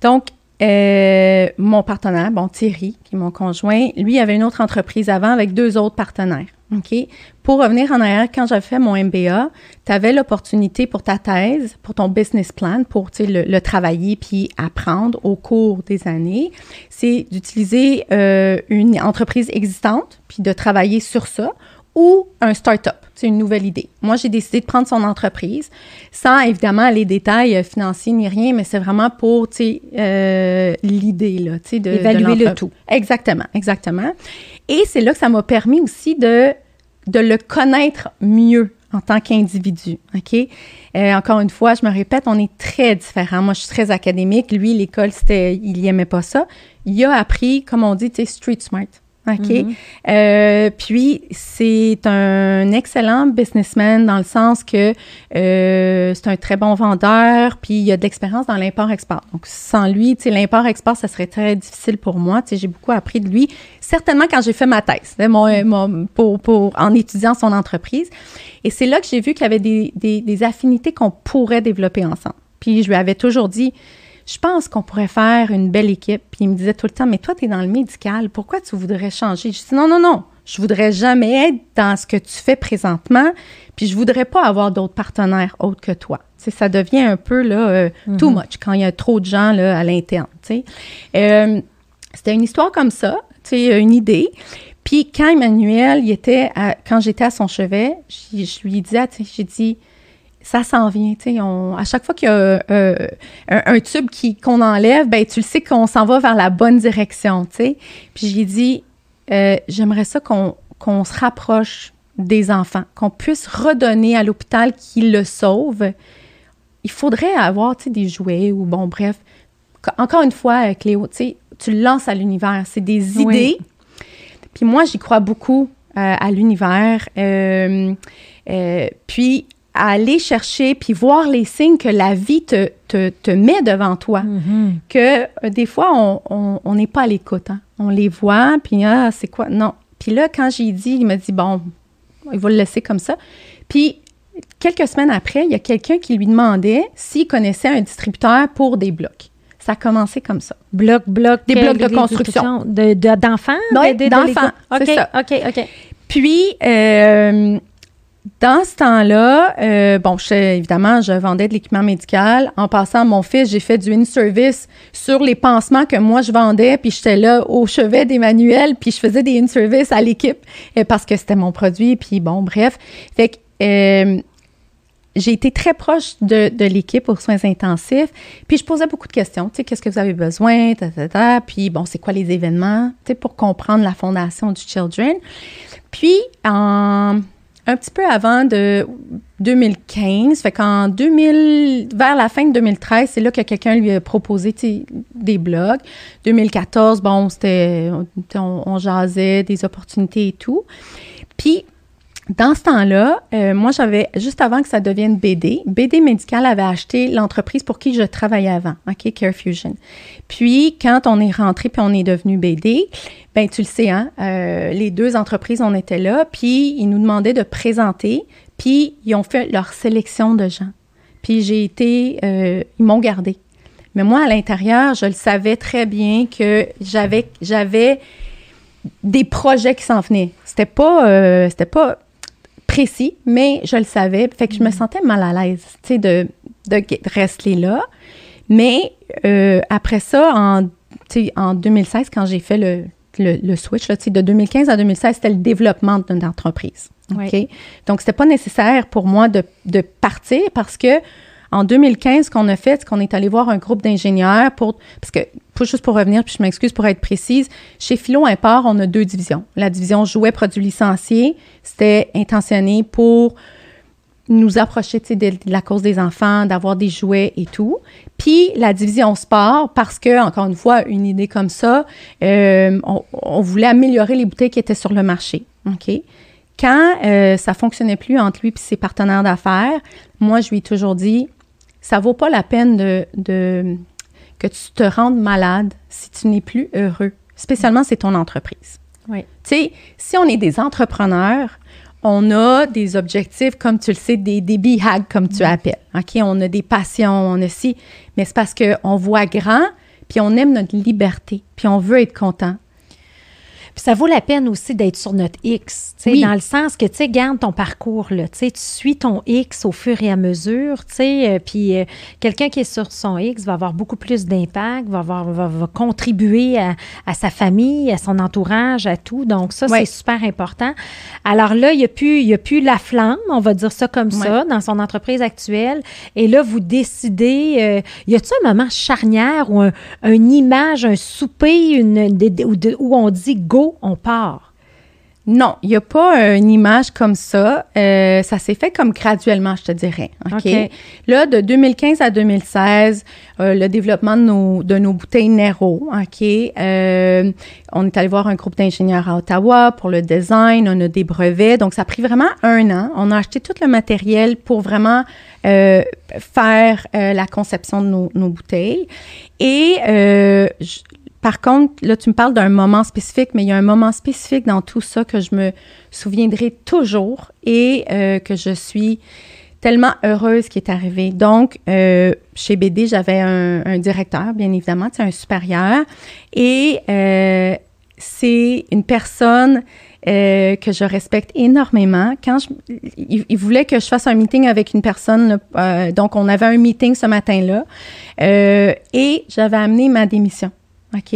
Donc, euh, mon partenaire, bon, Thierry, qui est mon conjoint, lui avait une autre entreprise avant avec deux autres partenaires. OK? Pour revenir en arrière, quand j'avais fait mon MBA, tu avais l'opportunité pour ta thèse, pour ton business plan, pour le, le travailler puis apprendre au cours des années, c'est d'utiliser euh, une entreprise existante puis de travailler sur ça ou un start-up, c'est une nouvelle idée. Moi, j'ai décidé de prendre son entreprise sans évidemment les détails euh, financiers ni rien, mais c'est vraiment pour tu sais, euh, l'idée là, tu sais, de le tout. Exactement, exactement. Et c'est là que ça m'a permis aussi de de le connaître mieux en tant qu'individu, OK? Euh, encore une fois, je me répète, on est très différents. Moi, je suis très académique. Lui, l'école, c'était, il y aimait pas ça. Il a appris, comme on dit, tu sais, street smart. OK? Mhm. Euh, puis, c'est un excellent businessman dans le sens que euh, c'est un très bon vendeur, puis il a de l'expérience dans l'import-export. Donc, sans lui, tu sais, l'import-export, ça serait très difficile pour moi. Tu sais, j'ai beaucoup appris de lui, certainement quand j'ai fait ma thèse, hein, mon, mon- pour, pour, en étudiant son entreprise. Et c'est là que j'ai vu qu'il y avait des, des, des affinités qu'on pourrait développer ensemble. Puis, je lui avais toujours dit, je pense qu'on pourrait faire une belle équipe. Puis il me disait tout le temps, mais toi, tu es dans le médical, pourquoi tu voudrais changer? Je dis, non, non, non, je voudrais jamais être dans ce que tu fais présentement, puis je voudrais pas avoir d'autres partenaires autres que toi. Ça devient un peu, là, euh, too much quand il y a trop de gens, là, à l'interne. Euh, c'était une histoire comme ça, sais, une idée. Puis quand Emmanuel, il était à- quand j'étais à son chevet, je, lui disais, j'ai dit, ça s'en vient, tu sais, on- à chaque fois qu'il y a euh, un, un tube qui, qu'on enlève, ben tu le sais qu'on s'en va vers la bonne direction, tu sais. Puis j'ai dit, euh, j'aimerais ça qu'on, qu'on se rapproche des enfants, qu'on puisse redonner à l'hôpital qui le sauve. Il faudrait avoir, tu sais, des jouets ou bon, bref. Encore une fois, euh, Cléo, tu sais, tu le lances à l'univers. C'est des Oui. idées. Puis moi, j'y crois beaucoup euh, à l'univers. Euh, euh, puis à aller chercher, puis voir les signes que la vie te, te, te met devant toi. Mhm. Que euh, des fois, on- n'est pas à l'écoute. hein. On les voit, puis ah, c'est quoi? Non. Puis là, quand j'ai dit, il m'a dit, bon, il va le laisser comme ça. Puis quelques semaines après, il y a quelqu'un qui lui demandait s'il connaissait un distributeur pour des blocs. Ça a commencé comme ça. Bloc, bloc. Des euh, blocs de des- construction. De, de- d'enfants? De- de- de d'enfants, c'est OK, ça. OK, OK. Puis, euh, dans ce temps-là, euh, bon, évidemment, je vendais de l'équipement médical. En passant, mon fils, j'ai fait du in-service sur les pansements que moi, je vendais. Puis, j'étais là au chevet d'Emmanuel. Puis, je faisais des in-service à l'équipe euh, parce que c'était mon produit. Puis, bon, bref. Fait que euh, j'ai été très proche de, l'équipe aux soins intensifs. Puis, je posais beaucoup de questions. Tu sais, qu'est-ce que vous avez besoin? Puis, bon, c'est quoi les événements? Tu sais, pour comprendre la fondation du Children. Puis, en, un petit peu avant de 2015, fait qu'en 2000, vers la fin de 2013, c'est là que quelqu'un lui a proposé des blogs. 2014, bon, on, on jasait des opportunités et tout. Puis, dans ce temps-là, euh, moi, j'avais, juste avant que ça devienne BD, BD Médical avait acheté l'entreprise pour qui je travaillais avant, OK, CareFusion. Puis, quand on est rentré puis on est devenu BD, ben tu le sais, hein, euh, les deux entreprises, on était là, puis ils nous demandaient de présenter, puis ils ont fait leur sélection de gens. Puis j'ai été, euh, ils m'ont gardé. Mais moi, à l'intérieur, je le savais très bien que j'avais, j'avais des projets qui s'en venaient. C'était pas, c'était pas précis, mais je le savais. Fait que je me sentais mal à l'aise, tu sais, de, de rester là. Mais euh, après ça, en, en 2016, quand j'ai fait le, le, le switch, là, tu sais, de 2015 à 2016, c'était le développement d'une entreprise. OK? Oui. Donc, c'était pas nécessaire pour moi de, de partir parce que en 2015, ce qu'on a fait, c'est qu'on est allé voir un groupe d'ingénieurs pour. Parce que, pas juste pour revenir, puis je m'excuse pour être précise, chez Philo Import, on a deux divisions. La division jouets, produits licenciés, c'était intentionné pour nous approcher de, de la cause des enfants, d'avoir des jouets et tout. Puis la division sport, parce que, encore une fois, une idée comme ça, euh, on, on voulait améliorer les bouteilles qui étaient sur le marché. OK? Quand euh, ça fonctionnait plus entre lui et ses partenaires d'affaires, moi, je lui ai toujours dit, ça vaut pas la peine de, de que tu te rendes malade si tu n'es plus heureux. Spécialement, c'est ton entreprise. Oui. Tu sais, si on est des entrepreneurs, on a des objectifs, comme tu le sais, des, des BHAG, comme tu appelles. OK? On a des passions, on a si. Mais c'est parce qu'on voit grand, puis on aime notre liberté, puis on veut être content. Puis ça vaut la peine aussi d'être sur notre X, Oui. dans le sens que, tu sais, garde ton parcours, là, tu sais, tu suis ton X au fur et à mesure, tu sais, euh, puis euh, quelqu'un qui est sur son X va avoir beaucoup plus d'impact, va, avoir, va, va contribuer à, à sa famille, à son entourage, à tout. Donc, ça, c'est super important. Alors là, il n'y a, plus- y a plus la flamme, on va dire ça comme ça, dans son entreprise actuelle. Et là, vous décidez, euh, y a-t-il un moment charnière ou un, une image, un souper, une, de- où on dit go, on part? Non, il n'y a pas une image comme ça. Euh, ça s'est fait comme graduellement, je te dirais. OK? Là, de 2015 à 2016, euh, le développement de nos, de nos bouteilles Nero. OK? Euh, on est allé voir un groupe d'ingénieurs à Ottawa pour le design. On a des brevets. Donc, ça a pris vraiment un an. On a acheté tout le matériel pour vraiment faire la conception de nos, nos bouteilles. Et je- par contre, là, tu me parles d'un moment spécifique, mais il y a un moment spécifique dans tout ça que je me souviendrai toujours et euh, que je suis tellement heureuse qui est arrivé. Donc, euh, chez BD, j'avais un, un directeur, bien évidemment, c'est un supérieur, et euh, c'est une personne euh, que je respecte énormément. Quand je, il, il voulait que je fasse un meeting avec une personne, euh, donc on avait un meeting ce matin-là, euh, et j'avais amené ma démission. OK?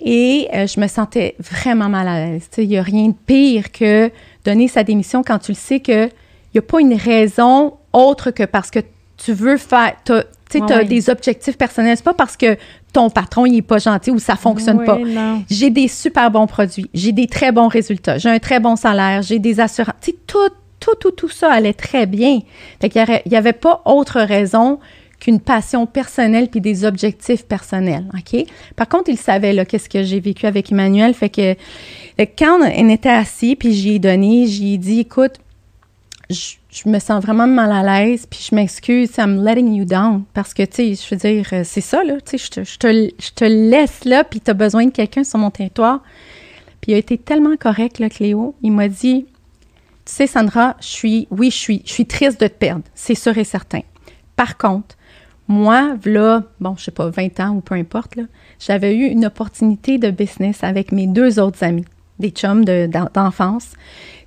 Et euh, je me sentais vraiment mal à l'aise. Il n'y a rien de pire que donner sa démission quand tu le sais qu'il n'y a pas une raison autre que parce que tu veux faire. Tu sais, Ouais, as ouais. des objectifs personnels. C'est pas parce que ton patron, il est pas gentil ou ça fonctionne Oui, pas. J'ai des super bons produits. J'ai des très bons résultats. J'ai un très bon salaire. J'ai des assurances. Tu sais, tout, tout, tout, tout ça allait très bien. Fait qu'il y aurait- il y avait pas autre raison qu'une passion personnelle puis des objectifs personnels, OK? Par contre, il savait, là, qu'est-ce que j'ai vécu avec Emmanuel. Fait que, quand on était assis, puis j'y ai donné, j'y ai dit, écoute, je, me sens vraiment mal à l'aise, puis je m'excuse, I'm letting you down. Parce que, tu sais, je veux dire, euh, c'est ça, là, tu je te, je, te, je te laisse là, puis tu as besoin de quelqu'un sur mon territoire. Puis il a été tellement correct, Cléo. Il m'a dit, tu sais, Sandra, je suis, oui, je suis, je suis triste de te perdre, c'est sûr et certain. Par contre, moi, là, bon, je sais pas, 20 ans ou peu importe, j'avais eu une opportunité de business avec mes deux autres amis, des chums de- d'en- d'enfance.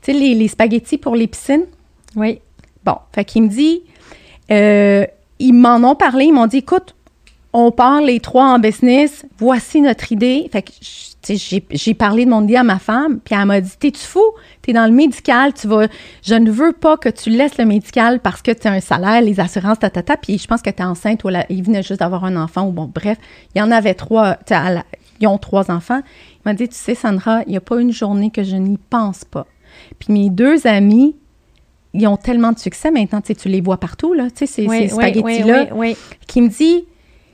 Tu sais, les, les spaghettis pour les piscines? Oui. Bon, fait qu'il me dit, euh, ils m'en ont parlé, ils m'ont dit, écoute, on part les trois en business, voici notre idée. Fait que, j'ai parlé de mon idée à ma femme, puis elle m'a dit, t'es-tu fou? T'es dans le médical, tu vas, je ne veux pas que tu laisses le médical parce que tu as un salaire, les assurances, ta, ta, ta. Puis je pense que tu es enceinte ou là, il venait juste d'avoir un enfant ou bon, bref, il y en avait trois, la- ils ont trois enfants. Il m'a dit, tu sais, Sandra, il n'y a pas une journée que je n'y pense pas. Puis mes deux amis, ils ont tellement de succès maintenant, tu sais, tu les vois partout, là, tu sais, ces, Oui, ces oui, spaghettis-là, oui, oui, oui. qui me dit,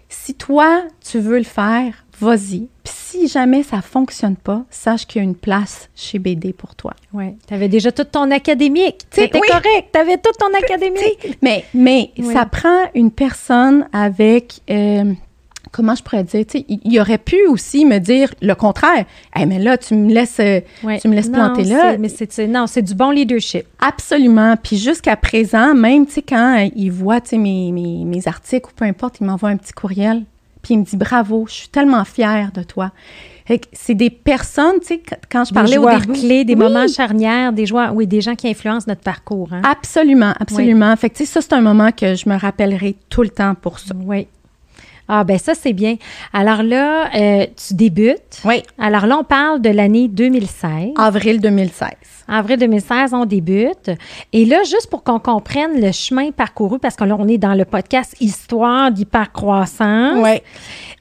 si toi, tu veux le faire, vas-y. Puis si jamais ça fonctionne pas, sache qu'il y a une place chez BD pour toi. Oui, tu avais déjà tout ton académique. C'était oui. correct. Tu avais tout ton académique. Mais, mais Oui. ça prend une personne avec, euh, comment je pourrais dire, il il aurait pu aussi me dire le contraire. Hey, mais là, tu me laisses, euh, Ouais. tu me laisses Non, planter là. c'est- Mais c'est, non, c'est du bon leadership. Absolument. Puis jusqu'à présent, même, tu sais, quand euh, il voit, tu sais, mes, mes, mes articles ou peu importe, il m'envoie un petit courriel. Puis il me dit bravo, je suis tellement fière de toi. Fait c'est des personnes, tu sais, quand- je Des parlais au joueurs début. clés, des Oui, moments charnières, des joueurs, oui, des gens qui influencent notre parcours. Hein? Absolument, absolument. Fait que, tu sais, ça, c'est un moment que je me rappellerai tout le temps pour ça. Oui. Ah, ben ça, c'est bien. Alors là, euh, tu débutes. Oui. Alors là, on parle de l'année 2016. Avril 2016. Avril 2016, on débute. Et là, juste pour qu'on comprenne le chemin parcouru, parce que là, on est dans le podcast Histoire d'hypercroissance. Oui.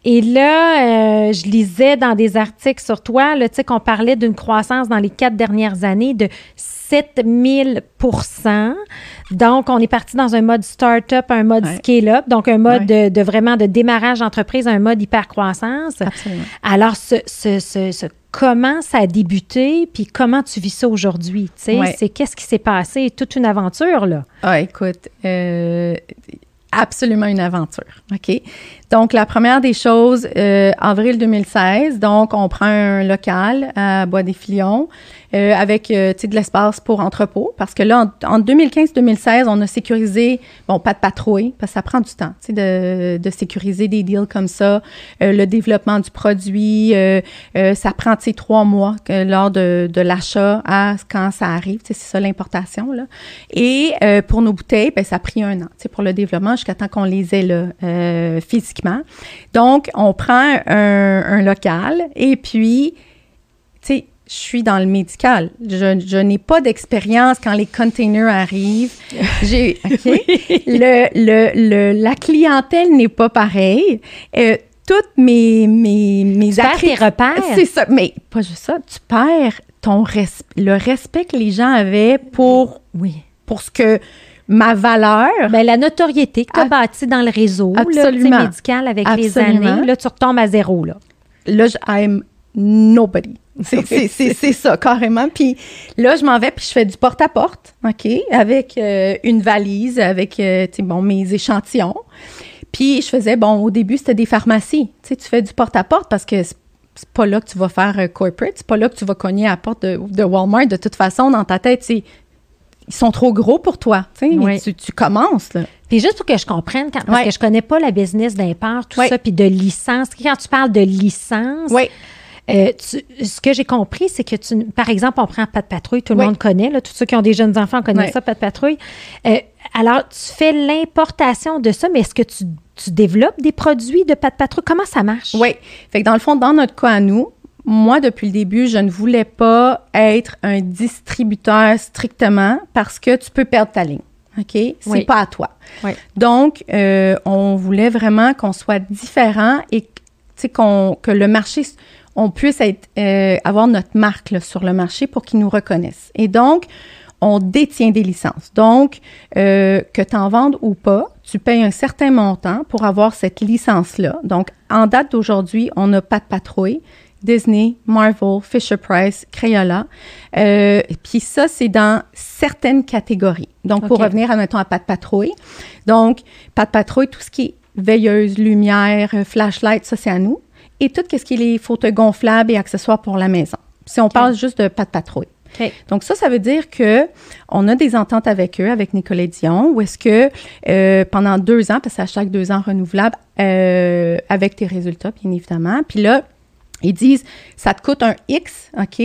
Et là, euh, je lisais dans des articles sur toi, tu sais, qu'on parlait d'une croissance dans les quatre dernières années de 7000 Donc, on est parti dans un mode start-up, un mode Ouais. scale-up, donc un mode Ouais. de, de vraiment de démarrage d'entreprise, un mode hyper-croissance. Absolument. Alors, ce, ce, ce, ce- comment ça a débuté, puis comment tu vis ça aujourd'hui? tu sais? Ouais. C'est qu'est-ce qui s'est passé? Toute une aventure, là. Ah, écoute, euh, absolument une aventure. OK? Donc, la première des choses, euh, avril 2016, donc, on prend un local à Bois-des-Filions euh, avec, euh, de l'espace pour entrepôt. Parce que là, en, en 2015-2016, on a sécurisé, bon, pas de patrouille, parce que ça prend du temps, de, de sécuriser des deals comme ça. Euh, le développement du produit, euh, euh, ça prend, trois mois lors de, de l'achat à quand ça arrive. C'est ça l'importation, là. Et pour nos bouteilles, ben, ça a pris un an, pour le développement jusqu'à temps qu'on les ait, là, euh, Donc, on prend un, un local et puis, tu sais, je suis dans le médical. Je, je n'ai pas d'expérience quand les containers arrivent. J'ai, le, le, le- la clientèle n'est pas pareille. Euh, toutes mes, mes, mes Tu tes repères. C'est ça. Mais pas juste ça. Tu perds ton res- le respect que les gens avaient pour, Oui. pour ce que ma valeur. Ben, la notoriété que tu as bâtie dans le réseau là, Absolument. médical avec les Absolument. années, là, tu retombes à zéro. Là. là, je, I'm nobody. C'est- ça, carrément. Puis là, je m'en vais, puis je fais du porte-à-porte, OK, avec euh, une valise, avec, euh, bon, mes échantillons. Puis je faisais, bon, au début, c'était des pharmacies. Tu sais, tu fais du porte-à-porte parce que c'est c'est pas là que tu vas faire euh, corporate, c'est pas là que tu vas cogner à la porte de, de Walmart. De toute façon, dans ta tête, c'est ils sont trop gros pour toi. Oui. tu, tu commences, là. Puis juste pour que je comprenne, quand- parce que je connais pas la business d'import, tout ça, puis de licence. Quand tu parles de licence, euh, tu- ce que j'ai compris, c'est que, tu, par exemple, on prend Pas de patrouille, tout le monde connaît, là, tous ceux qui ont des jeunes enfants connaissent ça, Pas de patrouille. Euh, alors, tu fais l'importation de ça, mais est-ce que tu, tu développes des produits de Pas de patrouille? Comment ça marche? Oui. Fait que dans le fond, dans notre cas à nous, moi, depuis le début, je ne voulais pas être un distributeur strictement parce que tu peux perdre ta ligne. OK? C'est Oui. pas à toi. Oui. Donc, euh, on voulait vraiment qu'on soit différent et qu'on, que le marché, on puisse être, euh, avoir notre marque là, sur le marché pour qu'ils nous reconnaissent. Et donc, on détient des licences. Donc, euh, que tu en vendes ou pas, tu payes un certain montant pour avoir cette licence-là. Donc, en date d'aujourd'hui, on a Pat Patrouille, Disney, Marvel, Fisher-Price, Crayola. Euh, Puis ça, c'est dans certaines catégories. Donc, pour revenir, admettons, à Pat Patrouille. Donc, Pat Patrouille, tout ce qui est veilleuse, lumière, flashlight, ça, c'est à nous. Et tout ce qui est les fauteuils gonflables et accessoires pour la maison. Si on parle juste de Pat Patrouille. Donc ça, ça veut dire que on a des ententes avec eux, avec Nicolas Dion, où est-ce que euh, pendant deux ans, parce que c'est à chaque deux ans renouvelable, euh, avec tes résultats, bien évidemment. Puis là, ils disent, ça te coûte un X, OK,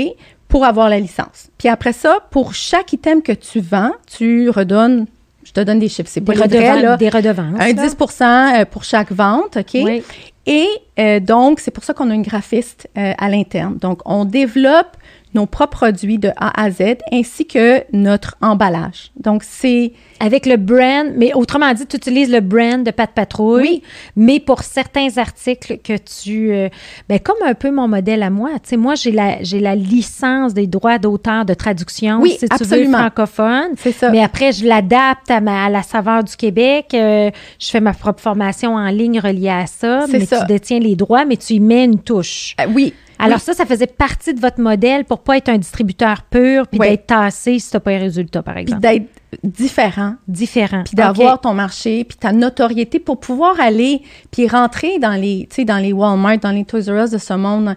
pour avoir la licence. Puis après ça, pour chaque item que tu vends, tu redonnes, je te donne des chiffres, c'est pas Des, vrais, là, des redevances. un là. 10% euh, pour chaque vente, OK? Oui. Et euh, donc, c'est pour ça qu'on a une graphiste euh, à l'interne. Donc, on développe nos propres produits de A à Z ainsi que notre emballage. Donc, c'est Avec le brand, mais autrement dit, tu utilises le brand de Pat Patrouille, Oui. mais pour certains articles que tu... euh, ben, comme un peu mon modèle à moi. Tu sais, moi, j'ai la, j'ai la licence des droits d'auteur de traduction, Oui, si tu absolument. veux, francophone. c'est ça. Mais après, je l'adapte à, ma- à la saveur du Québec. euh, je fais ma propre formation en ligne reliée à ça. C'est Mais ça. tu détiens les droits, mais tu y mets une touche. Euh, oui. Alors Oui. ça, ça faisait partie de votre modèle pour pas être un distributeur pur puis Oui. d'être tassé si tu n'as pas les résultats, par puis exemple. d'être différent, Différent. puis d'avoir ton marché, puis ta notoriété pour pouvoir aller puis rentrer dans les, dans les Walmart, dans les Toys R Us de ce monde.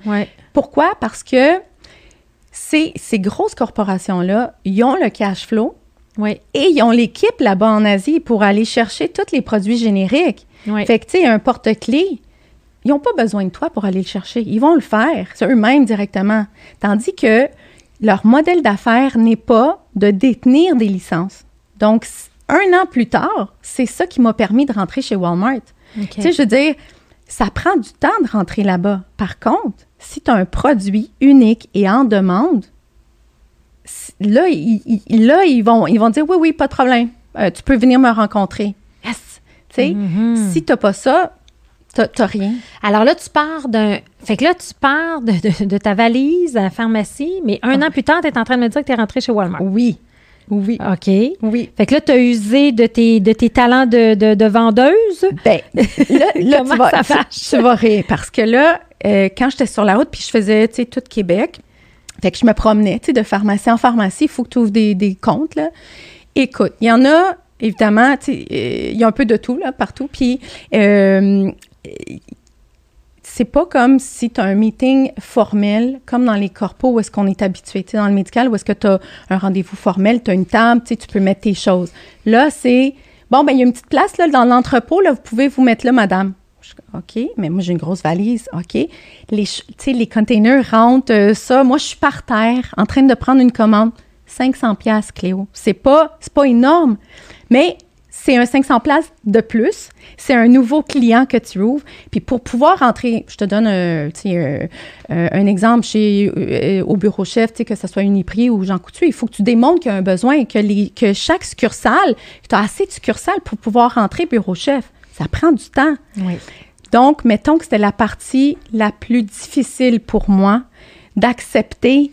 Pourquoi? Parce que ces, ces grosses corporations-là, ils ont le cash flow, Oui. Et ils ont l'équipe là-bas en Asie pour aller chercher tous les produits génériques. Oui. Fait que, tu sais, un porte-clés, ils n'ont pas besoin de toi pour aller le chercher. Ils vont le faire. C'est eux-mêmes directement. Tandis que leur modèle d'affaires n'est pas de détenir des licences. Donc, un an plus tard, c'est ça qui m'a permis de rentrer chez Walmart. Tu sais, je veux dire, ça prend du temps de rentrer là-bas. Par contre, si tu as un produit unique et en demande, là, ils, ils- là, ils, vont, ils vont dire oui, oui, pas de problème. Euh, tu peux venir me rencontrer. Yes! Tu sais, Mhm. si tu n'as pas ça, tu n'as rien. Alors là, tu pars d'un. Fait que là, tu pars de, de- de ta valise à la pharmacie, mais un an plus tard, tu es en train de me dire que tu es rentré chez Walmart. Oui. Oui. OK. Oui. Fait que là, tu as usé de tes, de tes talents de, de, de vendeuse. Ben, là, là, Comment tu, vas, ça tu- marche? tu vas rire parce que là, euh, quand j'étais sur la route, puis je faisais, tu sais, tout Québec, fait que je me promenais, tu sais, de pharmacie en pharmacie, il faut que tu ouvres des, des comptes, là. Écoute, il y en a, évidemment, tu sais, euh, il y a un peu de tout, là, partout, puis euh, c'est pas comme si tu as un meeting formel, comme dans les corpos où est-ce qu'on est habitué, dans le médical, où est-ce que tu as un rendez-vous formel, tu as une table, tu peux mettre tes choses. Là, c'est, bon, ben il y a une petite place, là, dans l'entrepôt, là, vous pouvez vous mettre là, madame. OK, mais moi, j'ai une grosse valise. OK. Les, les containers rentrent, euh, ça. Moi, je suis par terre, en train de prendre une commande. 500 pièces Cléo. C'est pas, c'est pas énorme, mais c'est un 500 places de plus. C'est un nouveau client que tu ouvres. Puis pour pouvoir rentrer, je te donne un, euh, un exemple chez, euh, au bureau chef, que ce soit Uniprix ou Jean Coutu, il faut que tu démontres qu'il y a un besoin, que, les, que chaque succursale, tu as assez de succursales pour pouvoir rentrer bureau chef. Ça prend du temps. Oui. Donc, mettons que c'était la partie la plus difficile pour moi d'accepter,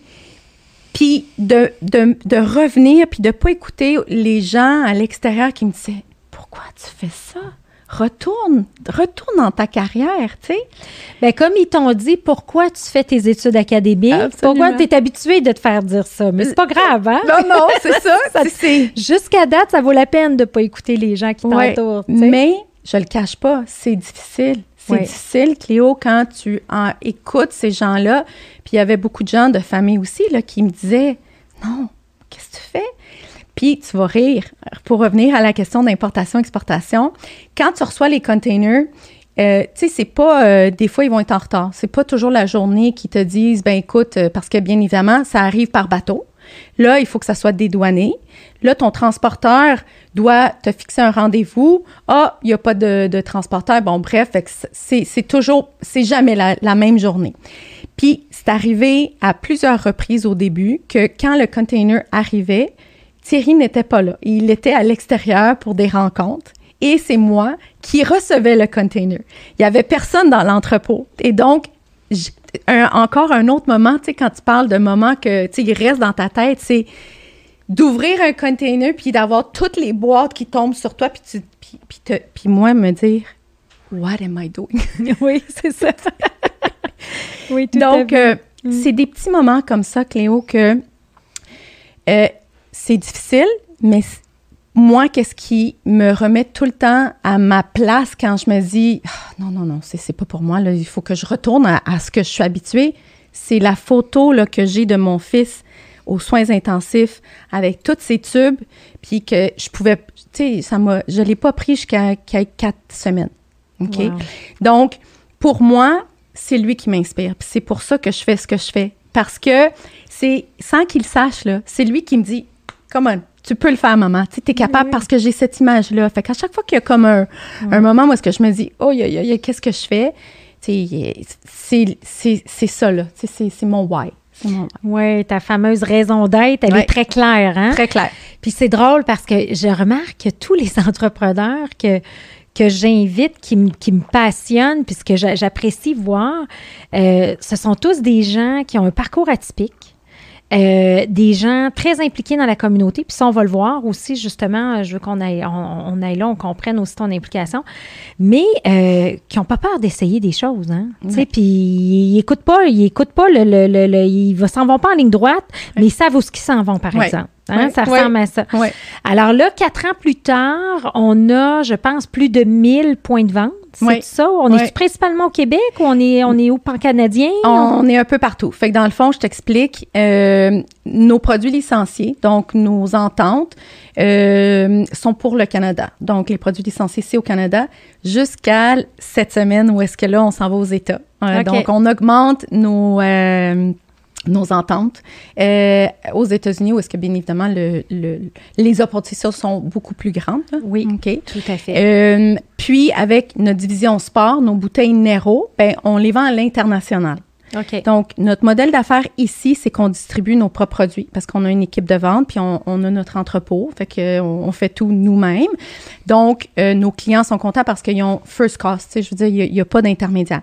puis de, de, de revenir, puis de ne pas écouter les gens à l'extérieur qui me disaient Pourquoi tu fais ça? Retourne, retourne dans ta carrière, tu sais. Ben, comme ils t'ont dit, pourquoi tu fais tes études académiques? Absolument. Pourquoi tu es habitué de te faire dire ça? Mais c'est pas grave, hein? Non, non, c'est ça. c'est- c'est. Jusqu'à date, ça vaut la peine de pas écouter les gens qui Ouais, t'entourent. Mais je le cache pas, c'est difficile. C'est difficile, Cléo, quand tu en écoutes ces gens-là. Puis il y avait beaucoup de gens de famille aussi là, qui me disaient Non, qu'est-ce que tu fais? Puis tu vas rire. Pour revenir à la question d'importation-exportation, quand tu reçois les containers, euh, tu sais, c'est pas. euh, des fois, ils vont être en retard. C'est pas toujours la journée qui te disent ben écoute, euh, parce que bien évidemment, ça arrive par bateau. Là, il faut que ça soit dédouané. Là, ton transporteur doit te fixer un rendez-vous. Ah, il n'y a pas de, transporteur. Bon, bref, c'est toujours, c'est jamais la, même journée. Puis, c'est arrivé à plusieurs reprises au début que quand le container arrivait, Thierry n'était pas là. Il était à l'extérieur pour des rencontres. Et c'est moi qui recevais le container. Il y avait personne dans l'entrepôt. Et donc, encore un autre moment, tu sais, quand tu parles de moments que, tu sais, reste dans ta tête, c'est d'ouvrir un container puis d'avoir toutes les boîtes qui tombent sur toi puis tu puis, puis, te- puis moi me dire what am I doing? Oui, c'est ça. oui, tout donc euh, c'est des petits moments comme ça Cléo que euh, c'est difficile mais moi qu'est-ce qui me remet tout le temps à ma place quand je me dis Ah, non non non c'est c'est pas pour moi là il faut que je retourne à, à ce que je suis habituée c'est la photo là, que j'ai de mon fils aux soins intensifs avec tous ces tubes, puis que je pouvais, tu sais, ça m'a, je l'ai pas pris jusqu'à qu'à quatre semaines. OK? Wow. Donc, pour moi, c'est lui qui m'inspire. Puis c'est pour ça que je fais ce que je fais. Parce que c'est, sans qu'il sache, là, c'est lui qui me dit, come on, tu peux le faire, maman. Tu es capable Oui. parce que j'ai cette image-là. Fait qu'à chaque fois qu'il y a comme un, un moment où est-ce que je me dis, oh, y a- y a- y a- qu'est-ce que je fais? Tu sais, c'est, ça, là. C'est mon why. Oui, ta fameuse raison d'être, elle Ouais. est très claire, hein? Très clair. Puis c'est drôle parce que je remarque que tous les entrepreneurs que, que j'invite, qui, me- qui me passionnent, puis ce que j'a- j'apprécie voir, euh, ce sont tous des gens qui ont un parcours atypique. Euh, des gens très impliqués dans la communauté. Puis ça, on va le voir aussi, justement. Je veux qu'on aille, on, on aille là, on comprenne aussi ton implication. Mais euh, qui n'ont pas peur d'essayer des choses. Hein? Tu sais, Puis ils n'écoutent pas, ils écoutent pas, le, le, le, le- ils s'en vont pas en ligne droite, mais ils savent où ce qu'ils s'en vont, par exemple. Hein? Ça ressemble à ça. Alors là, quatre ans plus tard, on a, je pense, plus de 1000 points de vente. C'est ça? On Oui. est principalement au Québec ou on est, on est où, pan-canadien? On est un peu partout. Fait que dans le fond, je t'explique, euh, nos produits licenciés, donc nos ententes, euh, sont pour le Canada. Donc, les produits licenciés, c'est au Canada jusqu'à cette semaine où est-ce que là, on s'en va aux États. Euh. Donc, on augmente nos... euh, nos ententes euh, aux États-Unis, où est-ce que bien évidemment le, le- les opportunités sont beaucoup plus grandes. là. Oui. OK? Tout à fait. Euh, puis, avec notre division sport, nos bouteilles Nero, ben, on les vend à l'international. Donc, notre modèle d'affaires ici, c'est qu'on distribue nos propres produits parce qu'on a une équipe de vente, puis on, on a notre entrepôt, fait que on, on fait tout nous-mêmes. Donc, euh, nos clients sont contents parce qu'ils ont first cost, je veux dire, il n'y a, pas d'intermédiaire.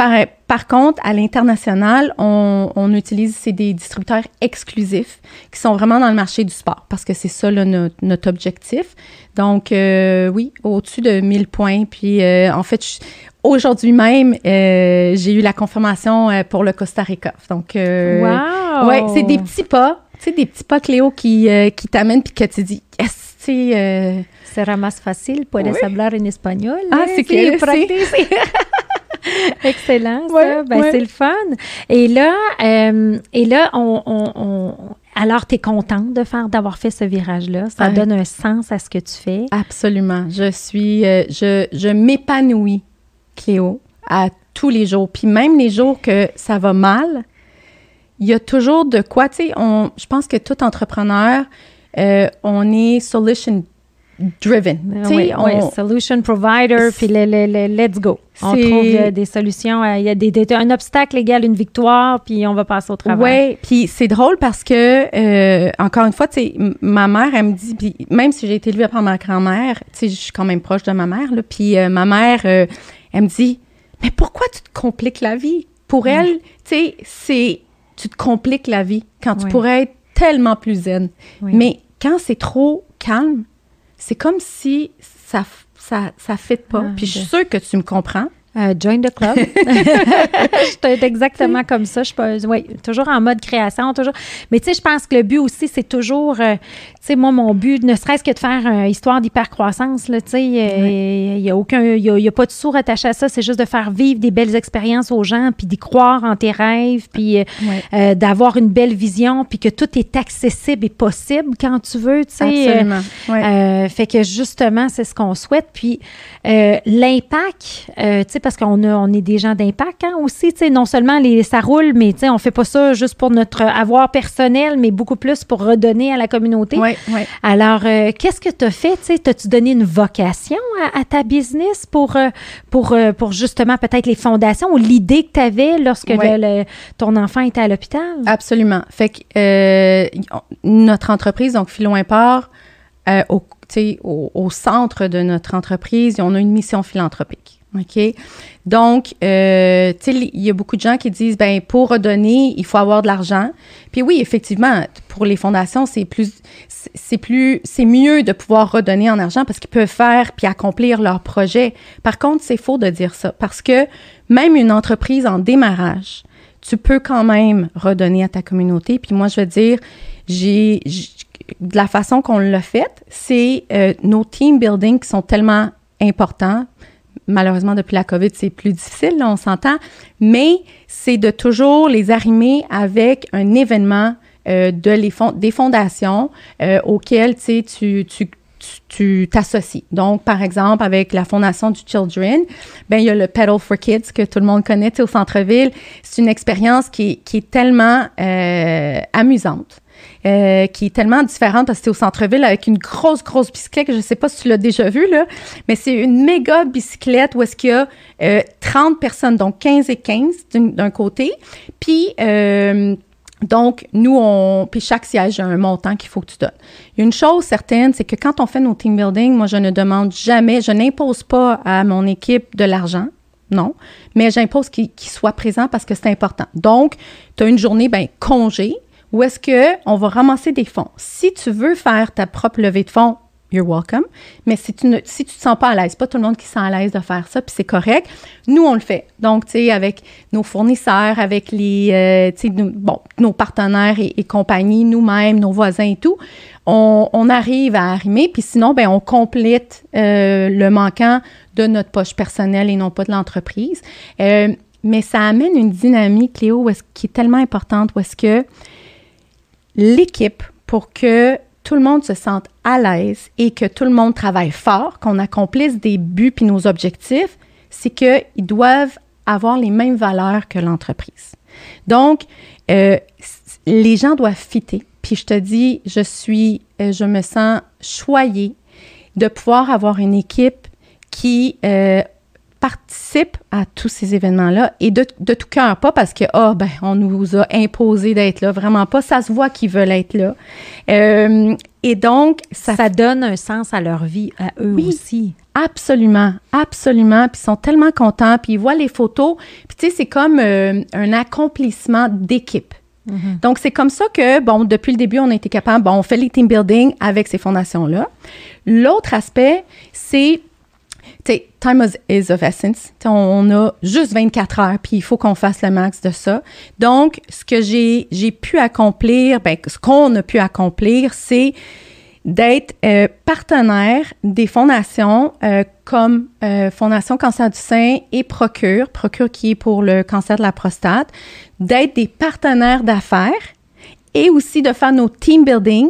Par, par contre, à l'international, on, on utilise, c'est des distributeurs exclusifs qui sont vraiment dans le marché du sport parce que c'est ça là, notre, notre objectif. Donc, euh, oui, au-dessus de 1000 points. Puis, euh, en fait, je- aujourd'hui même, euh, j'ai eu la confirmation euh, pour le Costa Rica. Donc, euh, wow! ouais, c'est des petits pas, tu sais, des petits pas, Cléo, qui, qui t'amènent puis que tu dis, yes, tu sais, Será más fácil, puedes Oui. hablar en espagnol. Ah, hein? c'est que- pratique. Excellent, ça. Ouais, Ben, ouais. C'est le fun. Et là, euh, et là on, on- on- alors, tu es contente de faire, d'avoir fait ce virage-là? Ça Ouais. donne un sens à ce que tu fais? absolument. Je suis, euh, je, je m'épanouis, Cléo, à tous les jours. Puis même les jours que ça va mal, il y a toujours de quoi, tu sais, je pense que tout entrepreneur, euh, on est solution driven. Oui, on- oui, solution provider, puis le, le- le let's go. On trouve euh, des solutions. euh, Il y a des, des- un obstacle égal une victoire, puis on va passer au travail. Oui, puis c'est drôle parce que, euh, encore une fois, ma mère, elle me dit, puis même si j'ai été élevée par ma grand-mère, je suis quand même proche de ma mère, là, puis euh, ma mère, euh, elle me dit, mais pourquoi tu te compliques la vie? Pour elle, tu sais, c'est, tu te compliques la vie quand tu Oui. pourrais être tellement plus zen. Oui. Mais quand c'est trop calme, c'est comme si ça, ça, ça fit pas. Ah, puis je suis sûre que tu me comprends. Euh, join the club. je suis exactement comme ça. Je suis pas, ouais, toujours en mode création, toujours. Mais tu sais, je pense que le but aussi, c'est toujours, euh, sais, moi, mon but, ne serait-ce que de faire une histoire d'hypercroissance, là, tu sais, euh, il y a aucun, il y a, il y a pas de sourd attaché à ça. C'est juste de faire vivre des belles expériences aux gens, puis d'y croire en tes rêves, puis euh, Ouais. euh, d'avoir une belle vision, puis que tout est accessible et possible quand tu veux, tu sais. euh, Absolument. Ouais. euh, fait que justement, c'est ce qu'on souhaite. Puis l'impact, tu sais, parce qu'on a, on est des gens d'impact hein, aussi, tu sais, non seulement les, ça roule, mais tu sais, on fait pas ça juste pour notre avoir personnel, mais beaucoup plus pour redonner à la communauté. ouais, Alors, euh, qu'est-ce que tu as fait? T'as-tu donné une vocation à, à ta business pour, euh, pour, euh, pour justement peut-être les fondations ou l'idée que tu avais lorsque Ouais. le- le- ton enfant était à l'hôpital? Absolument. Fait que euh, notre entreprise, donc Philo Import, euh, au, au, au centre de notre entreprise, on a une mission philanthropique. OK? Donc, euh, il y a beaucoup de gens qui disent, ben pour redonner, il faut avoir de l'argent. Puis oui, effectivement, pour les fondations, c'est plus, c'est plus, c'est mieux de pouvoir redonner en argent parce qu'ils peuvent faire puis accomplir leur projet. Par contre, c'est faux de dire ça parce que même une entreprise en démarrage, tu peux quand même redonner à ta communauté. Puis moi, je veux dire, j'ai, de la façon qu'on l'a fait, c'est euh, nos team building qui sont tellement importants malheureusement, depuis la COVID, c'est plus difficile, on s'entend, mais c'est de toujours les arrimer avec un événement euh, de les des fondations euh, auxquelles tu, tu, tu t'associes. Donc, par exemple, avec la Fondation du Children, ben il y a le Pedal for Kids que tout le monde connaît au centre-ville. C'est une expérience qui, qui est tellement euh, amusante. Euh, qui est tellement différente parce que c'est au centre-ville avec une grosse, grosse bicyclette. Je ne sais pas si tu l'as déjà vu, là, mais c'est une méga bicyclette où est-ce qu'il y a euh, 30 personnes, donc 15 et 15 d'un côté. Puis, euh, donc, nous, on. Puis chaque siège a un montant qu'il faut que tu donnes. Une chose certaine, c'est que quand on fait nos team building, moi, je ne demande jamais, je n'impose pas à mon équipe de l'argent. Non, mais j'impose qu'il soit présent parce que c'est important. Donc, tu as une journée, ben, congé, où est-ce qu'on va ramasser des fonds? Si tu veux faire ta propre levée de fonds, you're welcome. Mais si tu ne si tu te sens pas à l'aise, pas tout le monde qui se sent à l'aise de faire ça, puis c'est correct. Nous, on le fait. Donc, tu sais, avec nos fournisseurs, avec les, euh, tu sais, bon, nos partenaires et, compagnies, nous-mêmes, nos voisins et tout, on, arrive à arrimer. Puis sinon, ben on complète euh, le manquant de notre poche personnelle et non pas de l'entreprise. Euh, mais ça amène une dynamique, Léo, qui est tellement importante, où est-ce que l'équipe pour que tout le monde se sente à l'aise et que tout le monde travaille fort, qu'on accomplisse des buts puis nos objectifs, c'est qu'ils doivent avoir les mêmes valeurs que l'entreprise. Donc, euh, les gens doivent fitter. Puis je te dis, je suis, euh, je me sens choyée de pouvoir avoir une équipe qui euh, participe à tous ces événements-là et de, tout cœur, pas parce que, oh, ben, on nous a imposé d'être là, vraiment pas. Ça se voit qu'ils veulent être là. Euh, et donc, ça, ça, donne un sens à leur vie, à eux aussi. Absolument, absolument. Puis ils sont tellement contents, puis ils voient les photos. Puis tu sais, c'est comme euh, un accomplissement d'équipe. Mm-hmm. Donc, c'est comme ça que, bon, depuis le début, on a été capable, bon, on fait les team building avec ces fondations-là. L'autre aspect, c'est time is of essence. on a juste 24 heures, puis il faut qu'on fasse le max de ça. Donc, ce que j'ai, pu accomplir, ben, ce qu'on a pu accomplir, c'est d'être euh, partenaire des fondations euh, comme euh, Fondation Cancer du sein et Procure, Procure qui est pour le cancer de la prostate, d'être des partenaires d'affaires et aussi de faire nos team building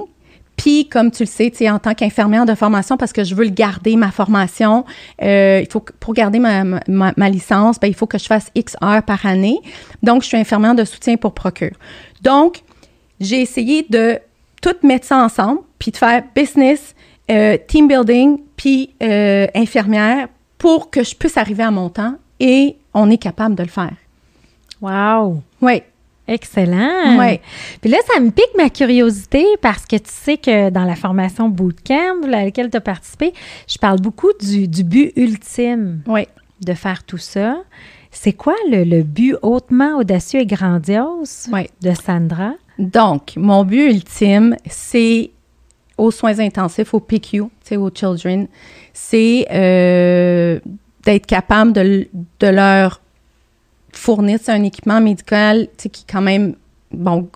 puis, comme tu le sais, tu en tant qu'infirmière de formation, parce que je veux le garder, ma formation, euh, il faut pour garder ma, ma, licence, ben, il faut que je fasse X heures par année. Donc, je suis infirmière de soutien pour Procure. Donc, j'ai essayé de tout mettre ça ensemble, puis de faire business, euh, team building, puis euh, infirmière pour que je puisse arriver à mon temps et on est capable de le faire. Wow! Oui. Excellent. Oui. Puis là, ça me pique ma curiosité parce que tu sais que dans la formation Bootcamp à laquelle tu as participé, je parle beaucoup du, but ultime oui. de faire tout ça. C'est quoi le, but hautement audacieux et grandiose de Sandra? Donc, mon but ultime, c'est aux soins intensifs, au PQ, aux children, c'est euh, d'être capable de, de leur fournissent un équipement médical qui est quand même, bon,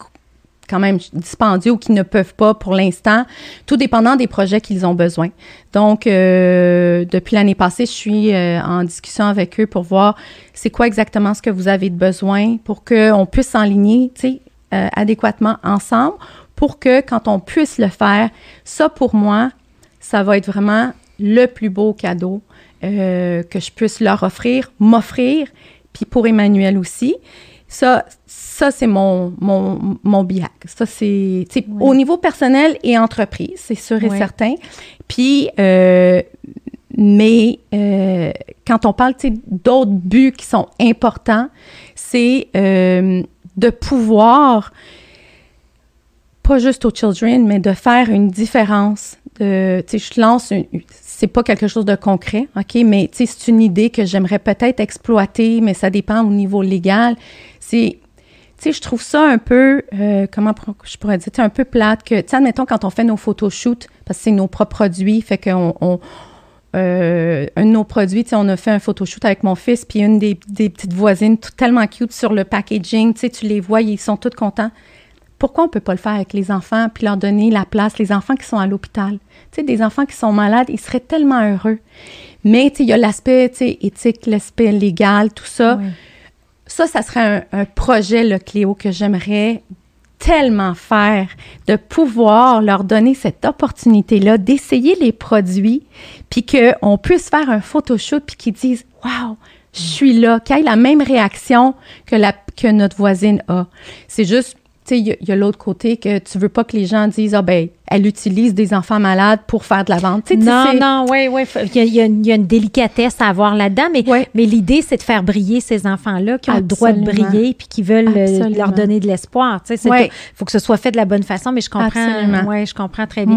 quand même dispendieux ou qui ne peuvent pas pour l'instant, tout dépendant des projets qu'ils ont besoin. Donc, euh, depuis l'année passée, je suis euh, en discussion avec eux pour voir c'est quoi exactement ce que vous avez de besoin pour qu'on puisse s'enligner, euh, adéquatement ensemble pour que quand on puisse le faire, ça pour moi, ça va être vraiment le plus beau cadeau que je puisse leur offrir, m'offrir puis pour Emmanuel aussi. Ça, ça c'est mon, mon, mon biac. Ça, c'est au niveau personnel et entreprise, c'est sûr et certain. Puis, euh, mais euh, quand on parle d'autres buts qui sont importants, c'est euh, de pouvoir, pas juste aux children, mais de faire une différence de, tu sais, je lance, une- c'est pas quelque chose de concret, OK, mais tu sais, c'est une idée que j'aimerais peut-être exploiter, mais ça dépend au niveau légal. C'est, tu sais, je trouve ça un peu, euh, comment je pourrais dire, un peu plate que, tu sais, admettons, quand on fait nos photoshoots, parce que c'est nos propres produits, fait qu'on, on, euh, un de nos produits, tu sais, on a fait un photoshoot avec mon fils, puis une des, petites voisines, tellement cute sur le packaging, tu tu les vois, ils sont tous contents. Pourquoi on peut pas le faire avec les enfants, puis leur donner la place, les enfants qui sont à l'hôpital? Tu sais, des enfants qui sont malades, ils seraient tellement heureux. Mais, tu sais, il y a l'aspect, tu sais, éthique, l'aspect légal, tout ça. Oui. Ça, ça serait un, un projet, le Cléo, que j'aimerais tellement faire, de pouvoir leur donner cette opportunité-là, d'essayer les produits, puis qu'on puisse faire un photoshoot, puis qu'ils disent « Wow, je suis là », qu'ils aient la même réaction que, la, que notre voisine a. C'est juste, tu sais, y a- a, l'autre côté que tu veux pas que les gens disent « Ah ben, elle utilise des enfants malades pour faire de la vente ». Non, non, oui, oui. Il y, a- il y une- il y a une délicatesse à avoir là-dedans, mais, Ouais. mais l'idée, c'est de faire briller ces enfants-là qui ont le droit de briller puis qui veulent euh, Absolument. leur donner de l'espoir. Ouais. tout. faut que ce soit fait de la bonne façon, mais je comprends. Ouais, je comprends très bien.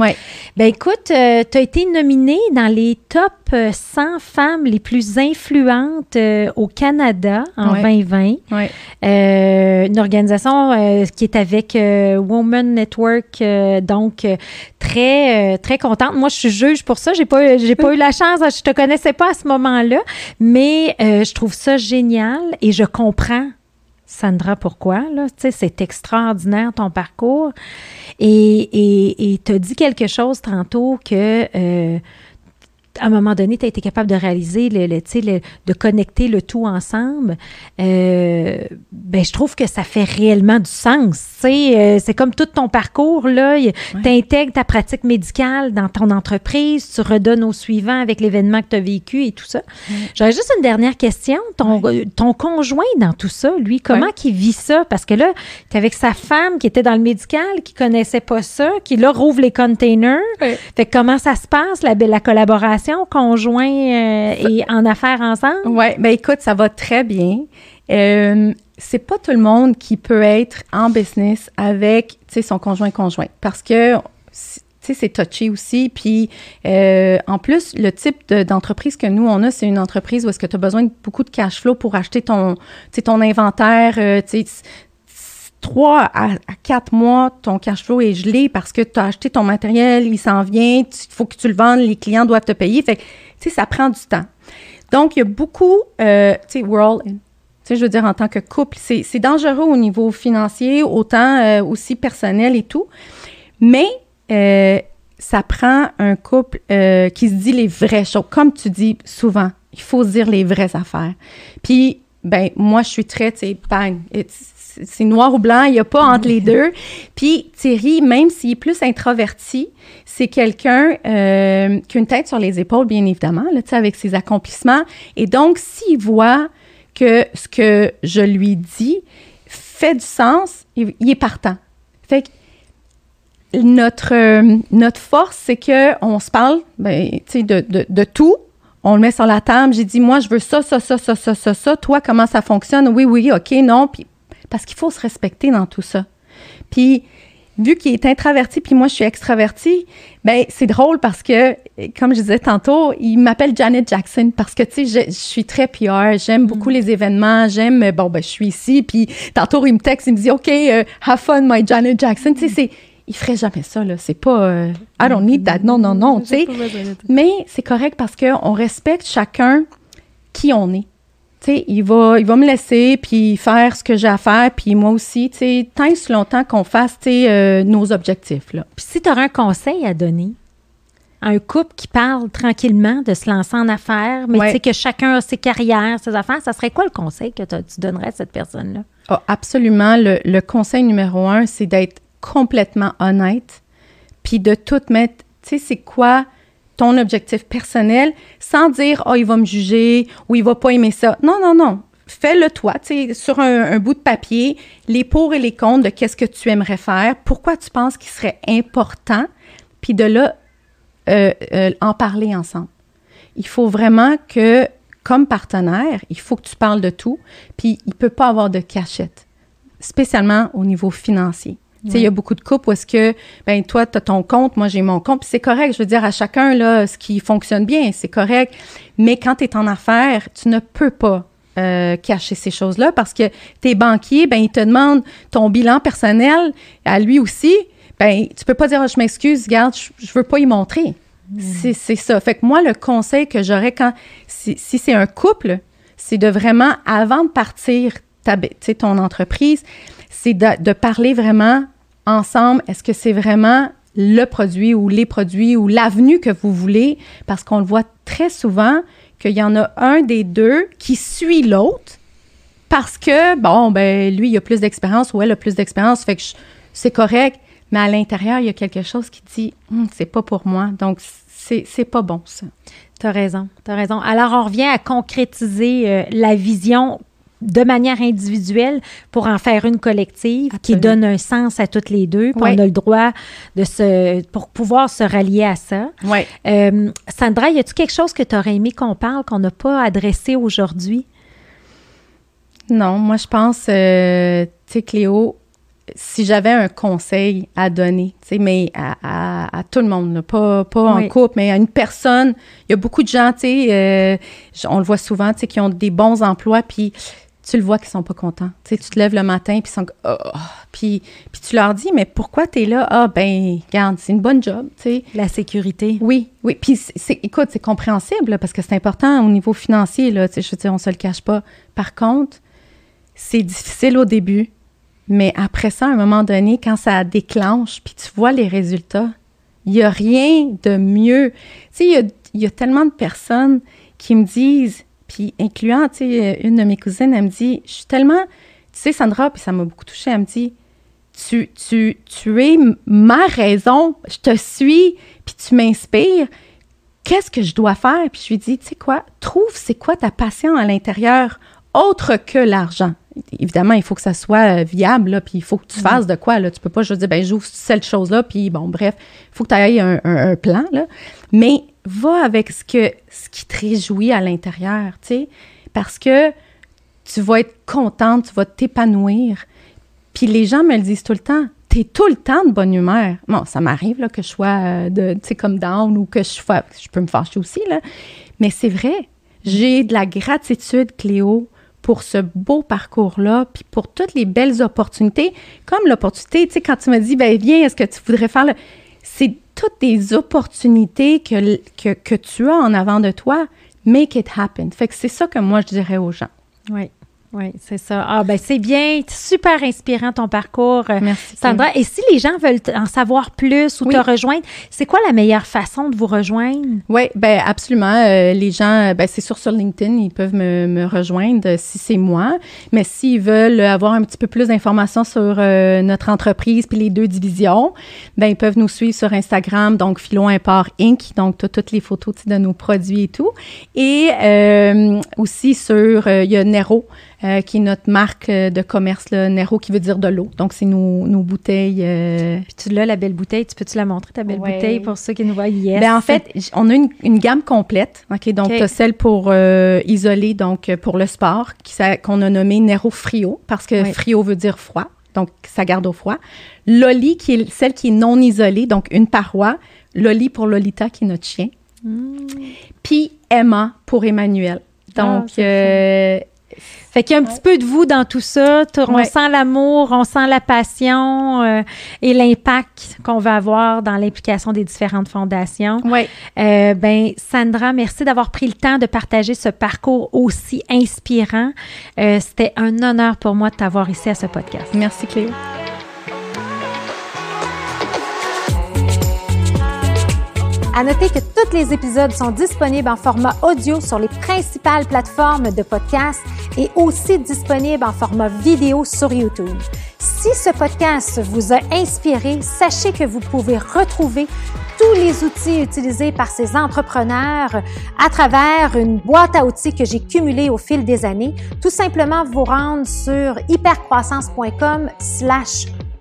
Ben écoute, tu as été nominée dans les top euh, 100 femmes les plus influentes euh, au Canada en Ouais. 2020. Ouais. Euh, une organisation euh, qui est avec euh, Women Network, euh, donc euh, très euh, très contente. Moi, je suis juge pour ça. J'ai pas pas eu la chance. Je te connaissais pas à ce moment-là, mais euh, je trouve ça génial et je comprends. Sandra, pourquoi? C'est extraordinaire ton parcours. Et tu as dit quelque chose tantôt que euh, à un moment donné, tu as été capable de réaliser, le, de connecter le tout ensemble, euh, ben, je trouve que ça fait réellement du sens. Euh, c'est comme tout ton parcours, là. Tu intègres ta pratique médicale dans ton entreprise, tu redonnes au suivant avec l'événement que tu as vécu et tout ça. J'aurais juste une dernière question. Ton, euh, ton conjoint dans tout ça, lui, comment qu'il vit ça? Parce que là, tu avec sa femme qui était dans le médical, qui connaissait pas ça, qui là rouvre les containers. Fait comment ça se passe, la, la collaboration? Conjoint euh, et en affaires ensemble? Oui, ben écoute, ça va très bien. Euh, c'est pas tout le monde qui peut être en business avec, tu sais, son conjoint conjoint parce que tu sais, c'est touché aussi. Puis, euh, en plus, le type de- d'entreprise que nous, on a, c'est une entreprise où est-ce que tu as besoin de beaucoup de cash flow pour acheter ton, tu sais, ton inventaire. euh, tu sais, c- c- trois à, à quatre mois, ton cash flow est gelé parce que tu as acheté ton matériel, il s'en vient, il faut que tu le vendes, les clients doivent te payer. Fait tu ça prend du temps. Donc, il y a beaucoup, euh, tu sais, in. Tu sais, je veux dire, en tant que couple, c'est dangereux au niveau financier, autant euh, aussi personnel et tout. Mais euh, ça prend un couple qui se dit les vraies choses. Comme tu dis souvent, il faut se dire les vraies affaires. Puis, ben, moi, je suis très, tu sais, bang, c'est noir ou blanc, il n'y a pas entre les deux. Puis Thierry, même s'il est plus introverti, c'est quelqu'un euh, qui a une tête sur les épaules, bien évidemment, là, avec ses accomplissements. Et donc, s'il voit que ce que je lui dis fait du sens, il, il est partant. Fait que notre, euh, notre force, c'est que on se parle ben, de, de, de tout. On le met sur la table. J'ai dit, moi, je veux ça, ça, ça, ça, ça, ça, ça. Toi, comment ça fonctionne? Oui, oui, OK, non. Puis, parce qu'il faut se respecter dans tout ça. Puis, vu qu'il est introverti, puis moi, je suis extravertie, ben c'est drôle parce que, comme je disais tantôt, il m'appelle Janet Jackson parce que, tu sais, je, je suis très PR, j'aime beaucoup les événements, j'aime, bon, ben je suis ici, puis tantôt, il me texte, il me dit, OK, euh, have fun, my Janet Jackson. Tu sais, c'est, il ferait jamais ça, là. C'est pas, euh, I don't need that. Non, non, non, tu sais. Mais c'est correct parce qu'on respecte chacun qui on est. Tu sais, il va, il va me laisser puis faire ce que j'ai à faire, puis moi aussi, tu sais, tant et si longtemps qu'on fasse, tu sais, euh, nos objectifs, là. Puis si tu aurais un conseil à donner à un couple qui parle tranquillement de se lancer en affaires, mais Ouais. tu sais que chacun a ses carrières, ses affaires, ça serait quoi le conseil que tu donnerais à cette personne-là? Ah, absolument. Le, le conseil numéro un, c'est d'être complètement honnête, puis de tout mettre, tu sais, c'est quoi ton objectif personnel, sans dire, oh, il va me juger ou il va pas aimer ça. Non, non, non. Fais-le toi, tu sais, sur un, bout de papier, les pour et les contre de qu'est-ce que tu aimerais faire, pourquoi tu penses qu'il serait important, puis de là, euh, euh, en parler ensemble. Il faut vraiment que, comme partenaire, il faut que tu parles de tout, puis il peut pas avoir de cachette, spécialement au niveau financier. Il y a beaucoup de couples où est-ce que, ben toi, tu as ton compte, moi j'ai mon compte, puis c'est correct. Je veux dire, à chacun, là, ce qui fonctionne bien, c'est correct. Mais quand tu es en affaires, tu ne peux pas euh, cacher ces choses-là parce que tes banquiers, ben ils te demandent ton bilan personnel à lui aussi. Ben, tu peux pas dire, oh, je m'excuse, regarde, je, je veux pas y montrer. C'est c'est ça. Fait que moi, le conseil que j'aurais quand, si, si c'est un couple, c'est de vraiment, avant de partir ta, ton entreprise, de, parler vraiment ensemble. Est-ce que c'est vraiment le produit ou les produits ou l'avenue que vous voulez? Parce qu'on le voit très souvent qu'il y en a un des deux qui suit l'autre parce que, bon, ben, lui, il a plus d'expérience ou elle a plus d'expérience, fait que c'est correct. Mais à l'intérieur, il y a quelque chose qui dit, Hum, c'est pas pour moi. Donc, c'est c'est pas bon, ça. Tu as raison, tu as raison. Alors, on revient à concrétiser euh, la vision de manière individuelle pour en faire une collective qui donne un sens à toutes les deux. Puis on a le droit de se, pour pouvoir se rallier à ça. Euh, Sandra, y a-tu quelque chose que tu aurais aimé qu'on parle, qu'on n'a pas adressé aujourd'hui? Non, moi, je pense, euh, tu sais, Cléo, si j'avais un conseil à donner, tu sais, mais à, à- à tout le monde, là, pas, pas Oui. en couple, mais à une personne, il y a beaucoup de gens, tu sais, euh, on le voit souvent, tu sais, qui ont des bons emplois, puis tu le vois qu'ils sont pas contents. Tu sais, tu te lèves le matin, puis ils sont... oh, oh. puis, puis tu leur dis, mais pourquoi tu es là? Ah, ben, regarde, c'est une bonne job, tu sais. La sécurité. Oui, oui. Puis, c'est- écoute, c'est compréhensible là, parce que c'est important au niveau financier. Là, tu sais, je veux dire, on se le cache pas. Par contre, c'est difficile au début, mais après ça, à un moment donné, quand ça déclenche, puis tu vois les résultats, il n'y a rien de mieux. Tu sais, il y a, il y a tellement de personnes qui me disent, puis incluant, tu sais, une de mes cousines, elle me dit, je suis tellement, tu sais, Sandra, puis ça m'a beaucoup touchée, elle me dit, tu, tu, tu es ma raison, je te suis, puis tu m'inspires. Qu'est-ce que je dois faire? Puis je lui dis, tu sais quoi, trouve c'est quoi ta passion à l'intérieur, autre que l'argent. Évidemment, il faut que ça soit euh, viable, là, puis il faut que tu fasses de quoi. Là. Tu peux pas juste dire, ben j'ouvre cette chose-là, puis bon, bref, il faut que tu aies un, un- un plan. Là. Mais va avec ce, qui te réjouit à l'intérieur, tu sais, parce que tu vas être contente, tu vas t'épanouir. Puis les gens me le disent tout le temps. T'es tout le temps de bonne humeur. Bon, ça m'arrive là, que je sois euh, tu sais, comme down ou que je sois. Je peux me fâcher aussi, là. Mais c'est vrai. J'ai de la gratitude, Cléo, pour ce beau parcours-là, puis pour toutes les belles opportunités. Comme l'opportunité, tu sais, quand tu me dis, ben viens, est-ce que tu voudrais faire le. C'est toutes des opportunités que, que tu as en avant de toi. Make it happen. Fait que c'est ça que moi, je dirais aux gens. Oui, oui, c'est ça. Ah, ben c'est bien, super inspirant ton parcours. euh, Merci. Sandra, et si les gens veulent en savoir plus ou Oui. te rejoindre, c'est quoi la meilleure façon de vous rejoindre? Oui, ben absolument. Euh, les gens, euh, ben, c'est sûr sur LinkedIn, ils peuvent me, me rejoindre si c'est moi. Mais s'ils veulent avoir un petit peu plus d'informations sur euh, notre entreprise puis les deux divisions, ben ils peuvent nous suivre sur Instagram, donc Philo Import Inc. Donc toutes les photos de nos produits et tout. Et euh, aussi sur, il y a Nero. Euh, qui est notre marque euh, de commerce, là, Nero, qui veut dire de l'eau. Donc, c'est nos, nos bouteilles. euh, Puis tu l'as, la belle bouteille. Tu peux-tu la montrer, ta belle Ouais. bouteille, pour ceux qui nous voient? Yes. Ben, en fait, on a une, une gamme complète. OK, donc, tu as celle pour euh, isoler, donc pour le sport, qu'on a nommé Nero Frio, parce que frio veut dire froid. Donc, ça garde au froid. Loli, qui est celle qui est non isolée, donc une paroi. Loli pour Lolita, qui est notre chien. Puis Emma pour Emmanuel. Ah, Donc, Fait qu'il y a un petit peu de vous dans tout ça. On Ouais. sent l'amour, on sent la passion euh, et l'impact qu'on va avoir dans l'implication des différentes fondations. ouais. Euh, ben, Sandra, merci d'avoir pris le temps de partager ce parcours aussi inspirant. Euh, C'était un honneur pour moi de t'avoir ici à ce podcast. Merci, Cléo. À noter que tous les épisodes sont disponibles en format audio sur les principales plateformes de podcast et aussi disponibles en format vidéo sur YouTube. Si ce podcast vous a inspiré, sachez que vous pouvez retrouver tous les outils utilisés par ces entrepreneurs à travers une boîte à outils que j'ai cumulée au fil des années. Tout simplement vous rendre sur hypercroissance.com slash